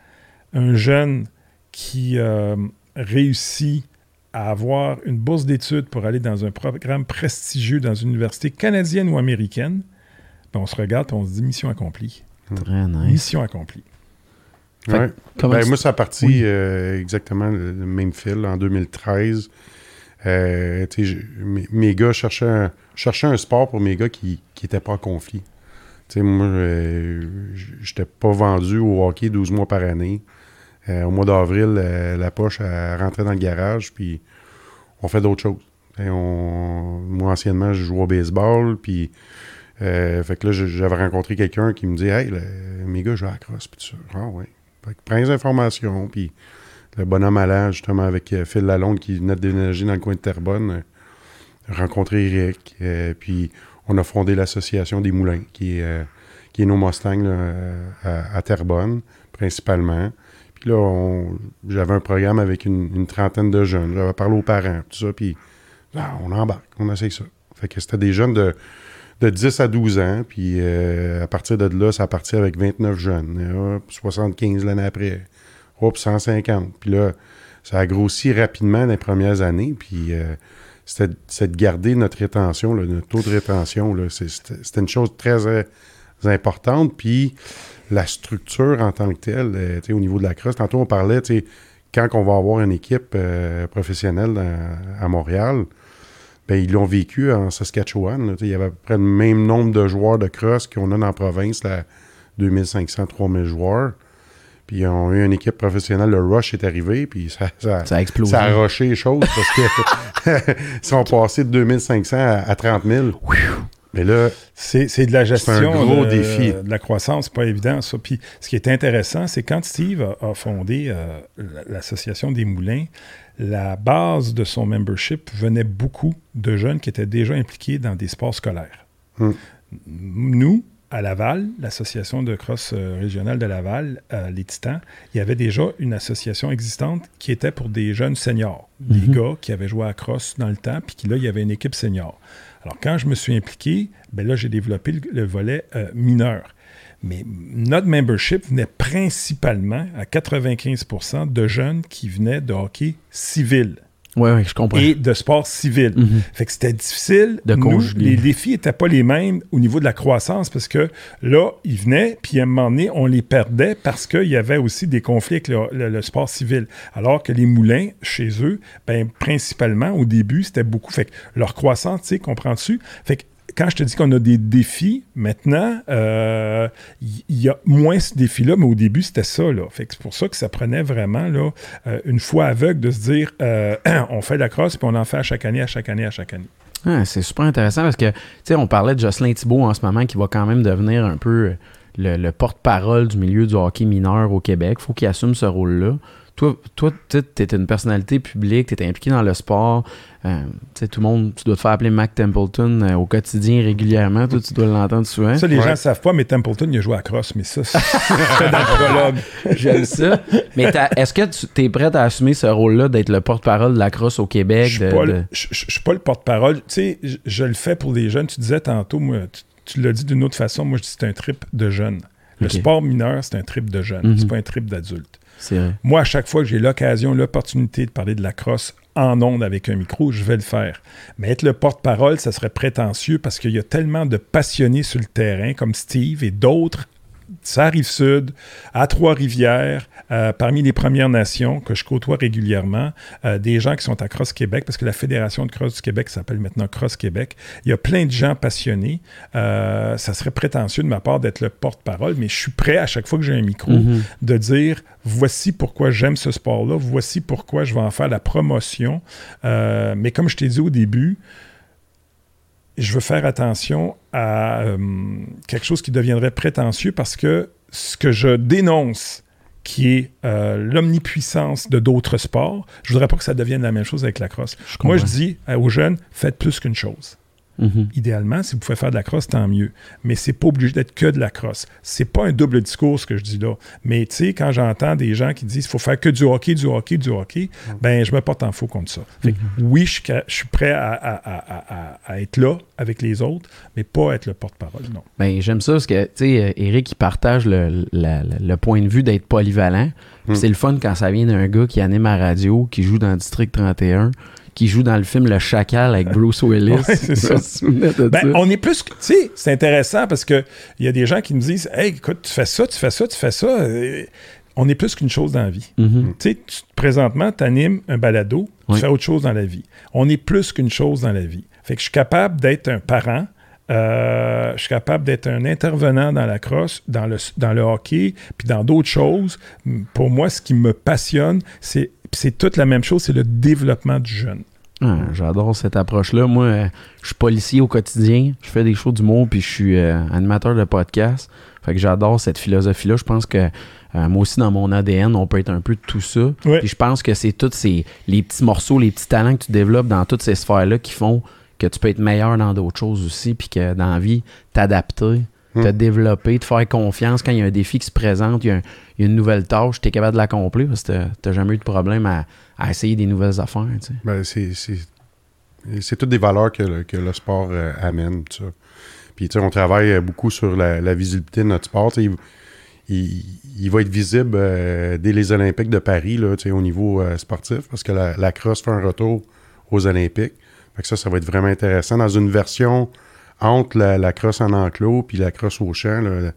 un jeune qui euh, réussit à avoir une bourse d'études pour aller dans un programme prestigieux dans une université canadienne ou américaine, ben, on se regarde et on se dit mission accomplie. Très nice. Mission accomplie. Ouais. Ben, moi, ça a parti euh, exactement le, même fil en 2013. Euh, mes, mes, gars cherchaient un, un sport pour mes gars qui n'étaient pas en conflit. sais, moi, euh, j'étais pas vendu au hockey 12 mois par année. au mois d'avril, la poche a rentré dans le garage, puis on fait d'autres choses. on, moi, anciennement, je jouais au baseball, puis fait que là, j'avais rencontré quelqu'un qui me dit Hey, mes gars jouent à la crosse, puis. Ah ouais prends les informations, puis le bonhomme allant justement avec euh, Phil Lalonde qui venait de déménager dans le coin de Terrebonne, euh, rencontrer Eric, euh, puis on a fondé l'association des moulins, qui est, qui est nos Mustangs à, Terrebonne, principalement. Puis là, j'avais un programme avec une, trentaine de jeunes. J'avais parlé aux parents, tout ça, puis là, on embarque, on essaye ça. Fait que c'était des jeunes de de 10 à 12 ans. Puis euh, à partir de là, ça a parti avec 29 jeunes. 75 l'année après. Hop, 150. Puis là, ça a grossi rapidement les premières années. Puis euh, c'était de garder notre rétention, notre taux de rétention. C'était une chose très euh, importante. Puis la structure en tant que telle, au niveau de la crosse, tantôt on parlait, quand on va avoir une équipe professionnelle à Montréal, ben, ils l'ont vécu en Saskatchewan. Il y avait à peu près le même nombre de joueurs de cross qu'on a dans la province, là, 2500, 3000 joueurs. Puis ils ont eu une équipe professionnelle, le Rush est arrivé, puis ça, ça, a explosé. Ça a rushé les choses parce que sont passés de 2500 à, 30 000. Mais là, c'est de la gestion. C'est un gros défi. De la croissance, c'est pas évident ça. Puis ce qui est intéressant, c'est quand Steve a, fondé euh, l'association des moulins, la base de son membership venait beaucoup de jeunes qui étaient déjà impliqués dans des sports scolaires. Hmm. Nous, à Laval, l'association de cross euh, régionale de Laval, euh, les Titans, il y avait déjà une association existante qui était pour des jeunes seniors, des mhm. gars qui avaient joué à cross dans le temps, puis qui là, il y avait une équipe senior. Alors, quand je me suis impliqué, ben là, j'ai développé le, volet euh, mineur. Mais notre membership venait principalement à 95% de jeunes qui venaient de hockey civil. Oui, oui, je comprends. et de sport civil. Mhm. Fait que c'était difficile. De Nous, les défis n'étaient pas les mêmes au niveau de la croissance parce que là, ils venaient, puis à un moment donné, on les perdait parce qu'il y avait aussi des conflits avec le, le- le sport civil. Alors que les moulins, chez eux, ben, principalement, au début, c'était beaucoup. Fait que leur croissance, tu sais, comprends-tu? Fait que quand je te dis qu'on a des défis, maintenant, euh, il il y, a moins ce défi-là, mais au début, c'était ça. Là. C'est pour ça que ça prenait vraiment là, euh, une fois aveugle de se dire euh, on fait de la crosse, puis on en fait à chaque année, à chaque année, à chaque année. Ah, c'est super intéressant parce que, tu sais, on parlait de Jocelyn Thibault en ce moment qui va quand même devenir un peu euh, le, le porte-parole du milieu du hockey mineur au Québec. faut qu'il assume ce rôle-là. Toi, toi tu es une personnalité publique, tu es impliqué dans le sport. Euh, tu sais, tout le monde, tu dois te faire appeler Mac Templeton euh, au quotidien régulièrement. Toi, tu dois l'entendre souvent. Ça, les Ouais. gens ne savent pas, mais Templeton, il a joué à crosse, mais ça, c'est dans le prologue. J'aime ça. Mais est-ce que tu es prêt à assumer ce rôle-là d'être le porte-parole de la crosse au Québec? Je ne suis, pas le- porte-parole. Tu sais, je, je le fais pour les jeunes. Tu disais tantôt, moi, tu, tu l'as dit d'une autre façon, moi, je dis que c'est un trip de jeunes. Le sport mineur, c'est un trip de jeunes. Mhm. C'est pas un trip d'adultes. Moi, à chaque fois que j'ai l'occasion, l'opportunité de parler de la crosse en ondes avec un micro, je vais le faire. Mais être le porte-parole, ça serait prétentieux parce qu'il y a tellement de passionnés sur le terrain, comme Steve et d'autres, ça rive sud, à Trois-Rivières, euh, parmi les Premières Nations que je côtoie régulièrement, euh, des gens qui sont à Cross Québec, parce que la Fédération de Cross du Québec s'appelle maintenant Cross Québec. Il y a plein de gens passionnés. Euh, ça serait prétentieux de ma part d'être le porte-parole, mais je suis prêt à chaque fois que j'ai un micro Mhm. de dire voici pourquoi j'aime ce sport-là, voici pourquoi je vais en faire la promotion. Mais comme je t'ai dit au début, je veux faire attention à euh, quelque chose qui deviendrait prétentieux parce que ce que je dénonce, qui est euh, l'omnipuissance de d'autres sports, je voudrais pas que ça devienne la même chose avec la crosse. Je Moi, je dis euh, aux jeunes, faites plus qu'une chose Mhm. idéalement, si vous pouvez faire de la crosse, tant mieux. Mais c'est pas obligé d'être que de la crosse. C'est pas un double discours ce que je dis là. Mais tu sais, quand j'entends des gens qui disent qu'il faut faire que du hockey, du hockey, du hockey, ben je me porte en faux contre ça. Fait que oui, je suis, ca- je suis prêt à, à- à- à- à être là avec les autres, mais pas être le porte-parole, non. Ben, j'aime ça parce que, tu sais, euh, Eric, il partage le, la- le point de vue d'être polyvalent. Hmm. C'est le fun quand ça vient d'un gars qui anime à radio, qui joue dans District 31, qui joue dans le film Le Chacal avec Bruce Willis. Ouais, c'est ça. de Ben, ça. on est plus. Tu sais, c'est intéressant parce qu'il y a des gens qui me disent Hey, écoute, tu fais ça, tu fais ça, tu fais ça. Euh, On est plus qu'une chose dans la vie. Mhm. Tu sais, présentement, tu animes un balado, Oui. tu fais autre chose dans la vie. On est plus qu'une chose dans la vie. Fait que je suis capable d'être un parent, euh, je suis capable d'être un intervenant dans la crosse, dans le, dans le hockey, puis dans d'autres choses. Pour moi, ce qui me passionne, c'est c'est toute la même chose, c'est le développement du jeune. Ah, J'adore cette approche-là. Moi, euh, je suis policier au quotidien. Je fais des shows d'humour puis je suis euh, animateur de podcast. Fait que j'adore cette philosophie-là. Je pense que euh, moi aussi, dans mon ADN, on peut être un peu de tout ça. Puis je pense que c'est tous ces les petits morceaux, les petits talents que tu développes dans toutes ces sphères-là qui font que tu peux être meilleur dans d'autres choses aussi. Puis que dans la vie, t'adapter, te Hmm. développer, te faire confiance quand il y a un défi qui se présente, il y a, un- il y a une nouvelle tâche, tu es capable de l'accomplir parce que t'as- t'as jamais eu de problème à, à essayer des nouvelles affaires. tu sais. Ben, c'est, c'est, c'est toutes des valeurs que le, que le sport euh, amène. Puis, tu sais, on travaille euh, beaucoup sur la, la visibilité de notre sport. Tu Il, il- il va être visible euh, dès les Olympiques de Paris, là, tu sais, au niveau euh, sportif, parce que la, la crosse fait un retour aux Olympiques. Fait que ça, ça va être vraiment intéressant. Dans une version entre la, crosse en enclos puis la crosse au champ, là,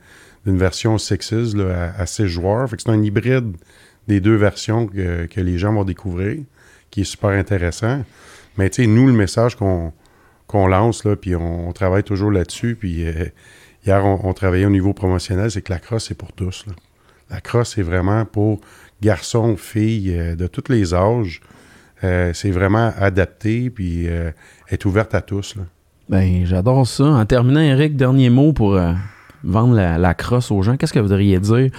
d'une version sexiste là, à, à joueurs. C'est un hybride des deux versions que, les gens vont découvrir, qui est super intéressant. Mais tu sais, nous, le message qu'on lance, là, puis on, travaille toujours là-dessus, puis euh, hier, on, travaillait au niveau promotionnel, c'est que la crosse, c'est pour tous. La crosse, c'est vraiment pour garçons, filles, euh, de tous les âges. Euh, c'est vraiment adapté, puis est ouverte à tous. Ben, j'adore ça. En terminant, Eric, dernier mot pour euh, vendre la, crosse aux gens. Qu'est-ce que vous voudriez dire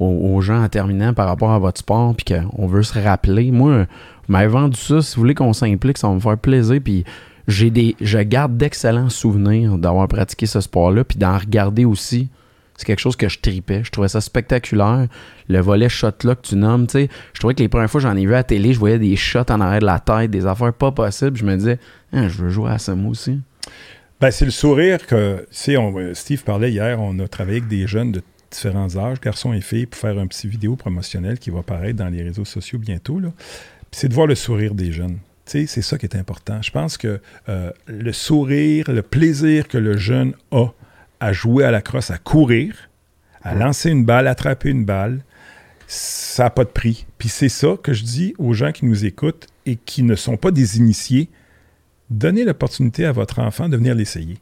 aux, gens en terminant par rapport à votre sport puis qu'on veut se rappeler? Moi, vous m'avez vendu ça. Si vous voulez qu'on s'implique, ça va me faire plaisir. Puis j'ai des, je garde d'excellents souvenirs d'avoir pratiqué ce sport-là puis d'en regarder aussi. C'est quelque chose que je tripais. Je trouvais ça spectaculaire. Le volet shot-là que tu nommes, tu sais, je trouvais que les premières fois que j'en ai vu à la télé, je voyais des shots en arrière de la tête, des affaires pas possibles. Je me disais, Ah, je veux jouer à ça moi aussi. Ben, c'est le sourire que, tu euh, Steve parlait hier, on a travaillé avec des jeunes de différents âges, garçons et filles, pour faire un petit vidéo promotionnel qui va paraître dans les réseaux sociaux bientôt. c'est de voir le sourire des jeunes. c'est ça qui est important. Je pense que euh, le sourire, le plaisir que le jeune a à jouer à la crosse, à courir, à lancer une balle, attraper une balle, ça n'a pas de prix. Puis c'est ça que je dis aux gens qui nous écoutent et qui ne sont pas des initiés. Donnez l'opportunité à votre enfant de venir l'essayer.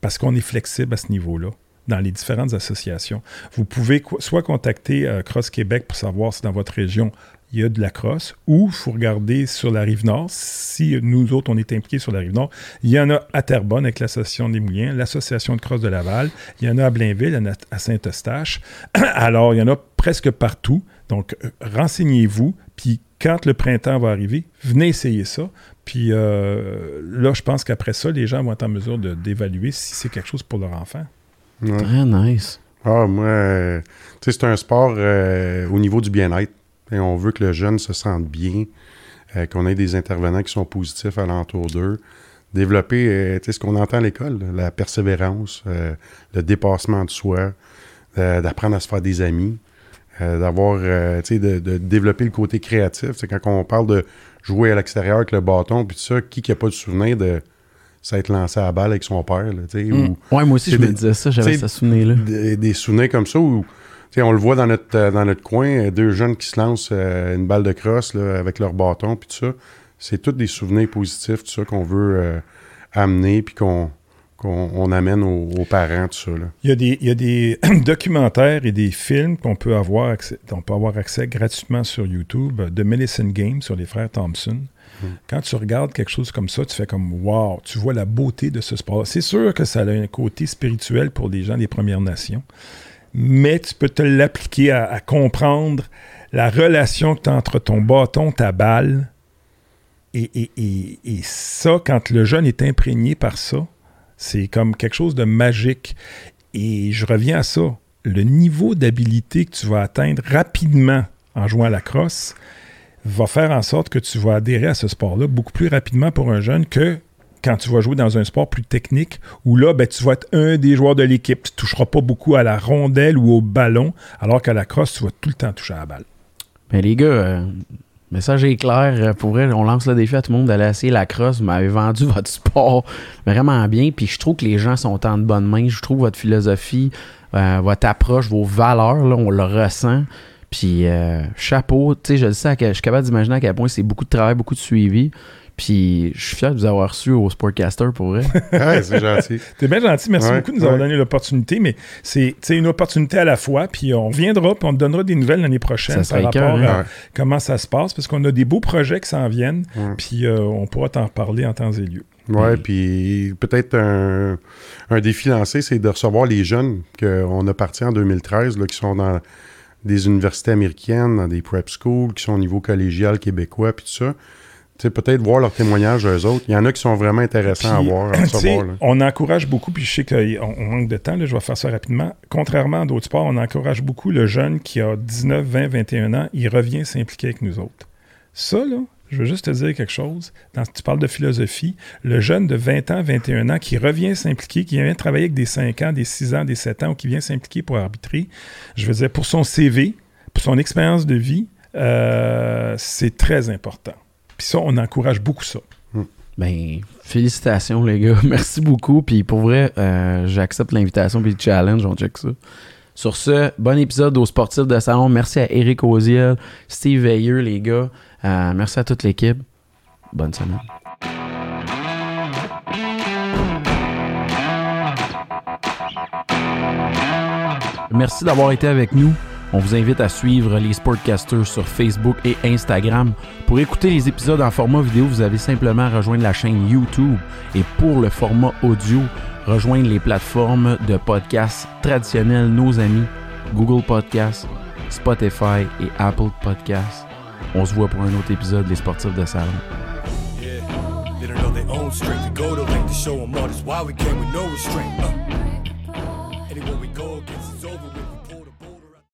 Parce qu'on est flexible à ce niveau-là dans les différentes associations. Vous pouvez soit contacter euh, Cross Québec pour savoir si dans votre région il y a de la crosse, ou il faut regarder sur la rive nord. Si nous autres, on est impliqués sur la rive nord, il y en a à Terrebonne avec l'Association des Mouillens, l'Association de crosse de Laval, il y en a à Blainville, à Saint-Eustache. Alors, il y en a presque partout. Donc, euh, renseignez-vous, puis quand le printemps va arriver, venez essayer ça. Puis euh, là, je pense qu'après ça, les gens vont être en mesure d'évaluer si c'est quelque chose pour leur enfant. Très nice. Ah, moi, tu sais, c'est un sport euh, au niveau du bien-être. Et on veut que le jeune se sente bien, euh, qu'on ait des intervenants qui sont positifs à l'entour d'eux. Développer, euh, tu sais, ce qu'on entend à l'école, la persévérance, le dépassement de soi, d'apprendre à se faire des amis, d'avoir, tu sais, de, développer le côté créatif. C'est quand on parle de jouer à l'extérieur avec le bâton, puis tout ça, qui n'a pas de souvenir de s'être lancé à la balle avec son père. Là, mm. ouais, moi aussi, je me disais ça, j'avais ce souvenir-là. Des, souvenirs comme ça où on le voit dans notre, euh, dans notre coin, euh, deux jeunes qui se lancent euh, une balle de crosse avec leur bâton, puis tout ça. C'est tous des souvenirs positifs, tout ça, qu'on veut amener, puis qu'on qu'on amène aux, parents, tout ça. Là. Il, y a des, il y a des documentaires et des films qu'on peut avoir accès, on peut avoir accès gratuitement sur YouTube de Medicine Game sur les frères Thompson. Quand tu regardes quelque chose comme ça, tu fais comme Wow, tu vois la beauté de ce sport. C'est sûr que ça a un côté spirituel pour les gens des Premières Nations, mais tu peux te l'appliquer à, comprendre la relation que tu as entre ton bâton, ta balle. Et, et, ça, quand le jeune est imprégné par ça, c'est comme quelque chose de magique. Et je reviens à ça. Le niveau d'habilité que tu vas atteindre rapidement en jouant à la crosse, va faire en sorte que tu vas adhérer à ce sport-là beaucoup plus rapidement pour un jeune que quand tu vas jouer dans un sport plus technique, où là, ben, tu vas être un des joueurs de l'équipe. Tu ne toucheras pas beaucoup à la rondelle ou au ballon, alors qu'à la crosse, tu vas tout le temps toucher à la balle. Ben, les gars, euh, message est clair. Euh, pour vrai, on lance le défi à tout le monde d'aller essayer la crosse. Vous m'avez vendu votre sport vraiment bien. Puis je trouve que les gens sont en de bonne main. Je trouve votre philosophie, euh, votre approche, vos valeurs, là, on le ressent. Puis euh, chapeau, tu sais, je sais, je suis capable d'imaginer à quel point c'est beaucoup de travail, beaucoup de suivi. Puis je suis fier de vous avoir reçu au Sportcaster pour vrai. ouais, c'est gentil. T'es bien gentil. Merci beaucoup de nous avoir donné l'opportunité. Mais c'est une opportunité à la fois. Puis on reviendra, puis on te donnera des nouvelles l'année prochaine par rapport à hein. comment ça se passe. Parce qu'on a des beaux projets qui s'en viennent. Puis euh, on pourra t'en reparler en temps et lieu. Oui, puis peut-être un, défi lancé, c'est de recevoir les jeunes qu'on a partis en 2013, là, qui sont dans des universités américaines, dans des prep schools, qui sont au niveau collégial québécois, puis tout ça. Peut-être voir leurs témoignages eux autres. Il y en a qui sont vraiment intéressants à voir, On encourage beaucoup, puis je sais qu'on manque de temps, je vais faire ça rapidement. Contrairement à d'autres sports, on encourage beaucoup le jeune qui a 19, 20, 21 ans, il revient s'impliquer avec nous autres. Ça, là, je veux juste te dire quelque chose. Dans, tu parles de philosophie. Le jeune de 20 ans, 21 ans qui revient s'impliquer, qui vient travailler avec des 5 ans, des 6 ans, des 7 ans, ou qui vient s'impliquer pour arbitrer, je veux dire, pour son CV, pour son expérience de vie, euh, c'est très important. Puis ça, on encourage beaucoup ça. Hmm. Ben, félicitations les gars. Merci beaucoup. Puis pour vrai, euh, j'accepte l'invitation puis le challenge. On check ça. Sur ce, bon épisode aux sportifs de salon. Merci à Eric Oziel, Steve Veilleux, les gars. Euh, merci à toute l'équipe. Bonne semaine. Merci d'avoir été avec nous. On vous invite à suivre les Sportcasters sur Facebook et Instagram. Pour écouter les épisodes en format vidéo, vous avez simplement à rejoindre la chaîne YouTube. Et pour le format audio, rejoindre les plateformes de podcasts traditionnels, nos amis, Google Podcasts, Spotify et Apple Podcasts. On se voit pour un autre épisode des Sportifs de Salon.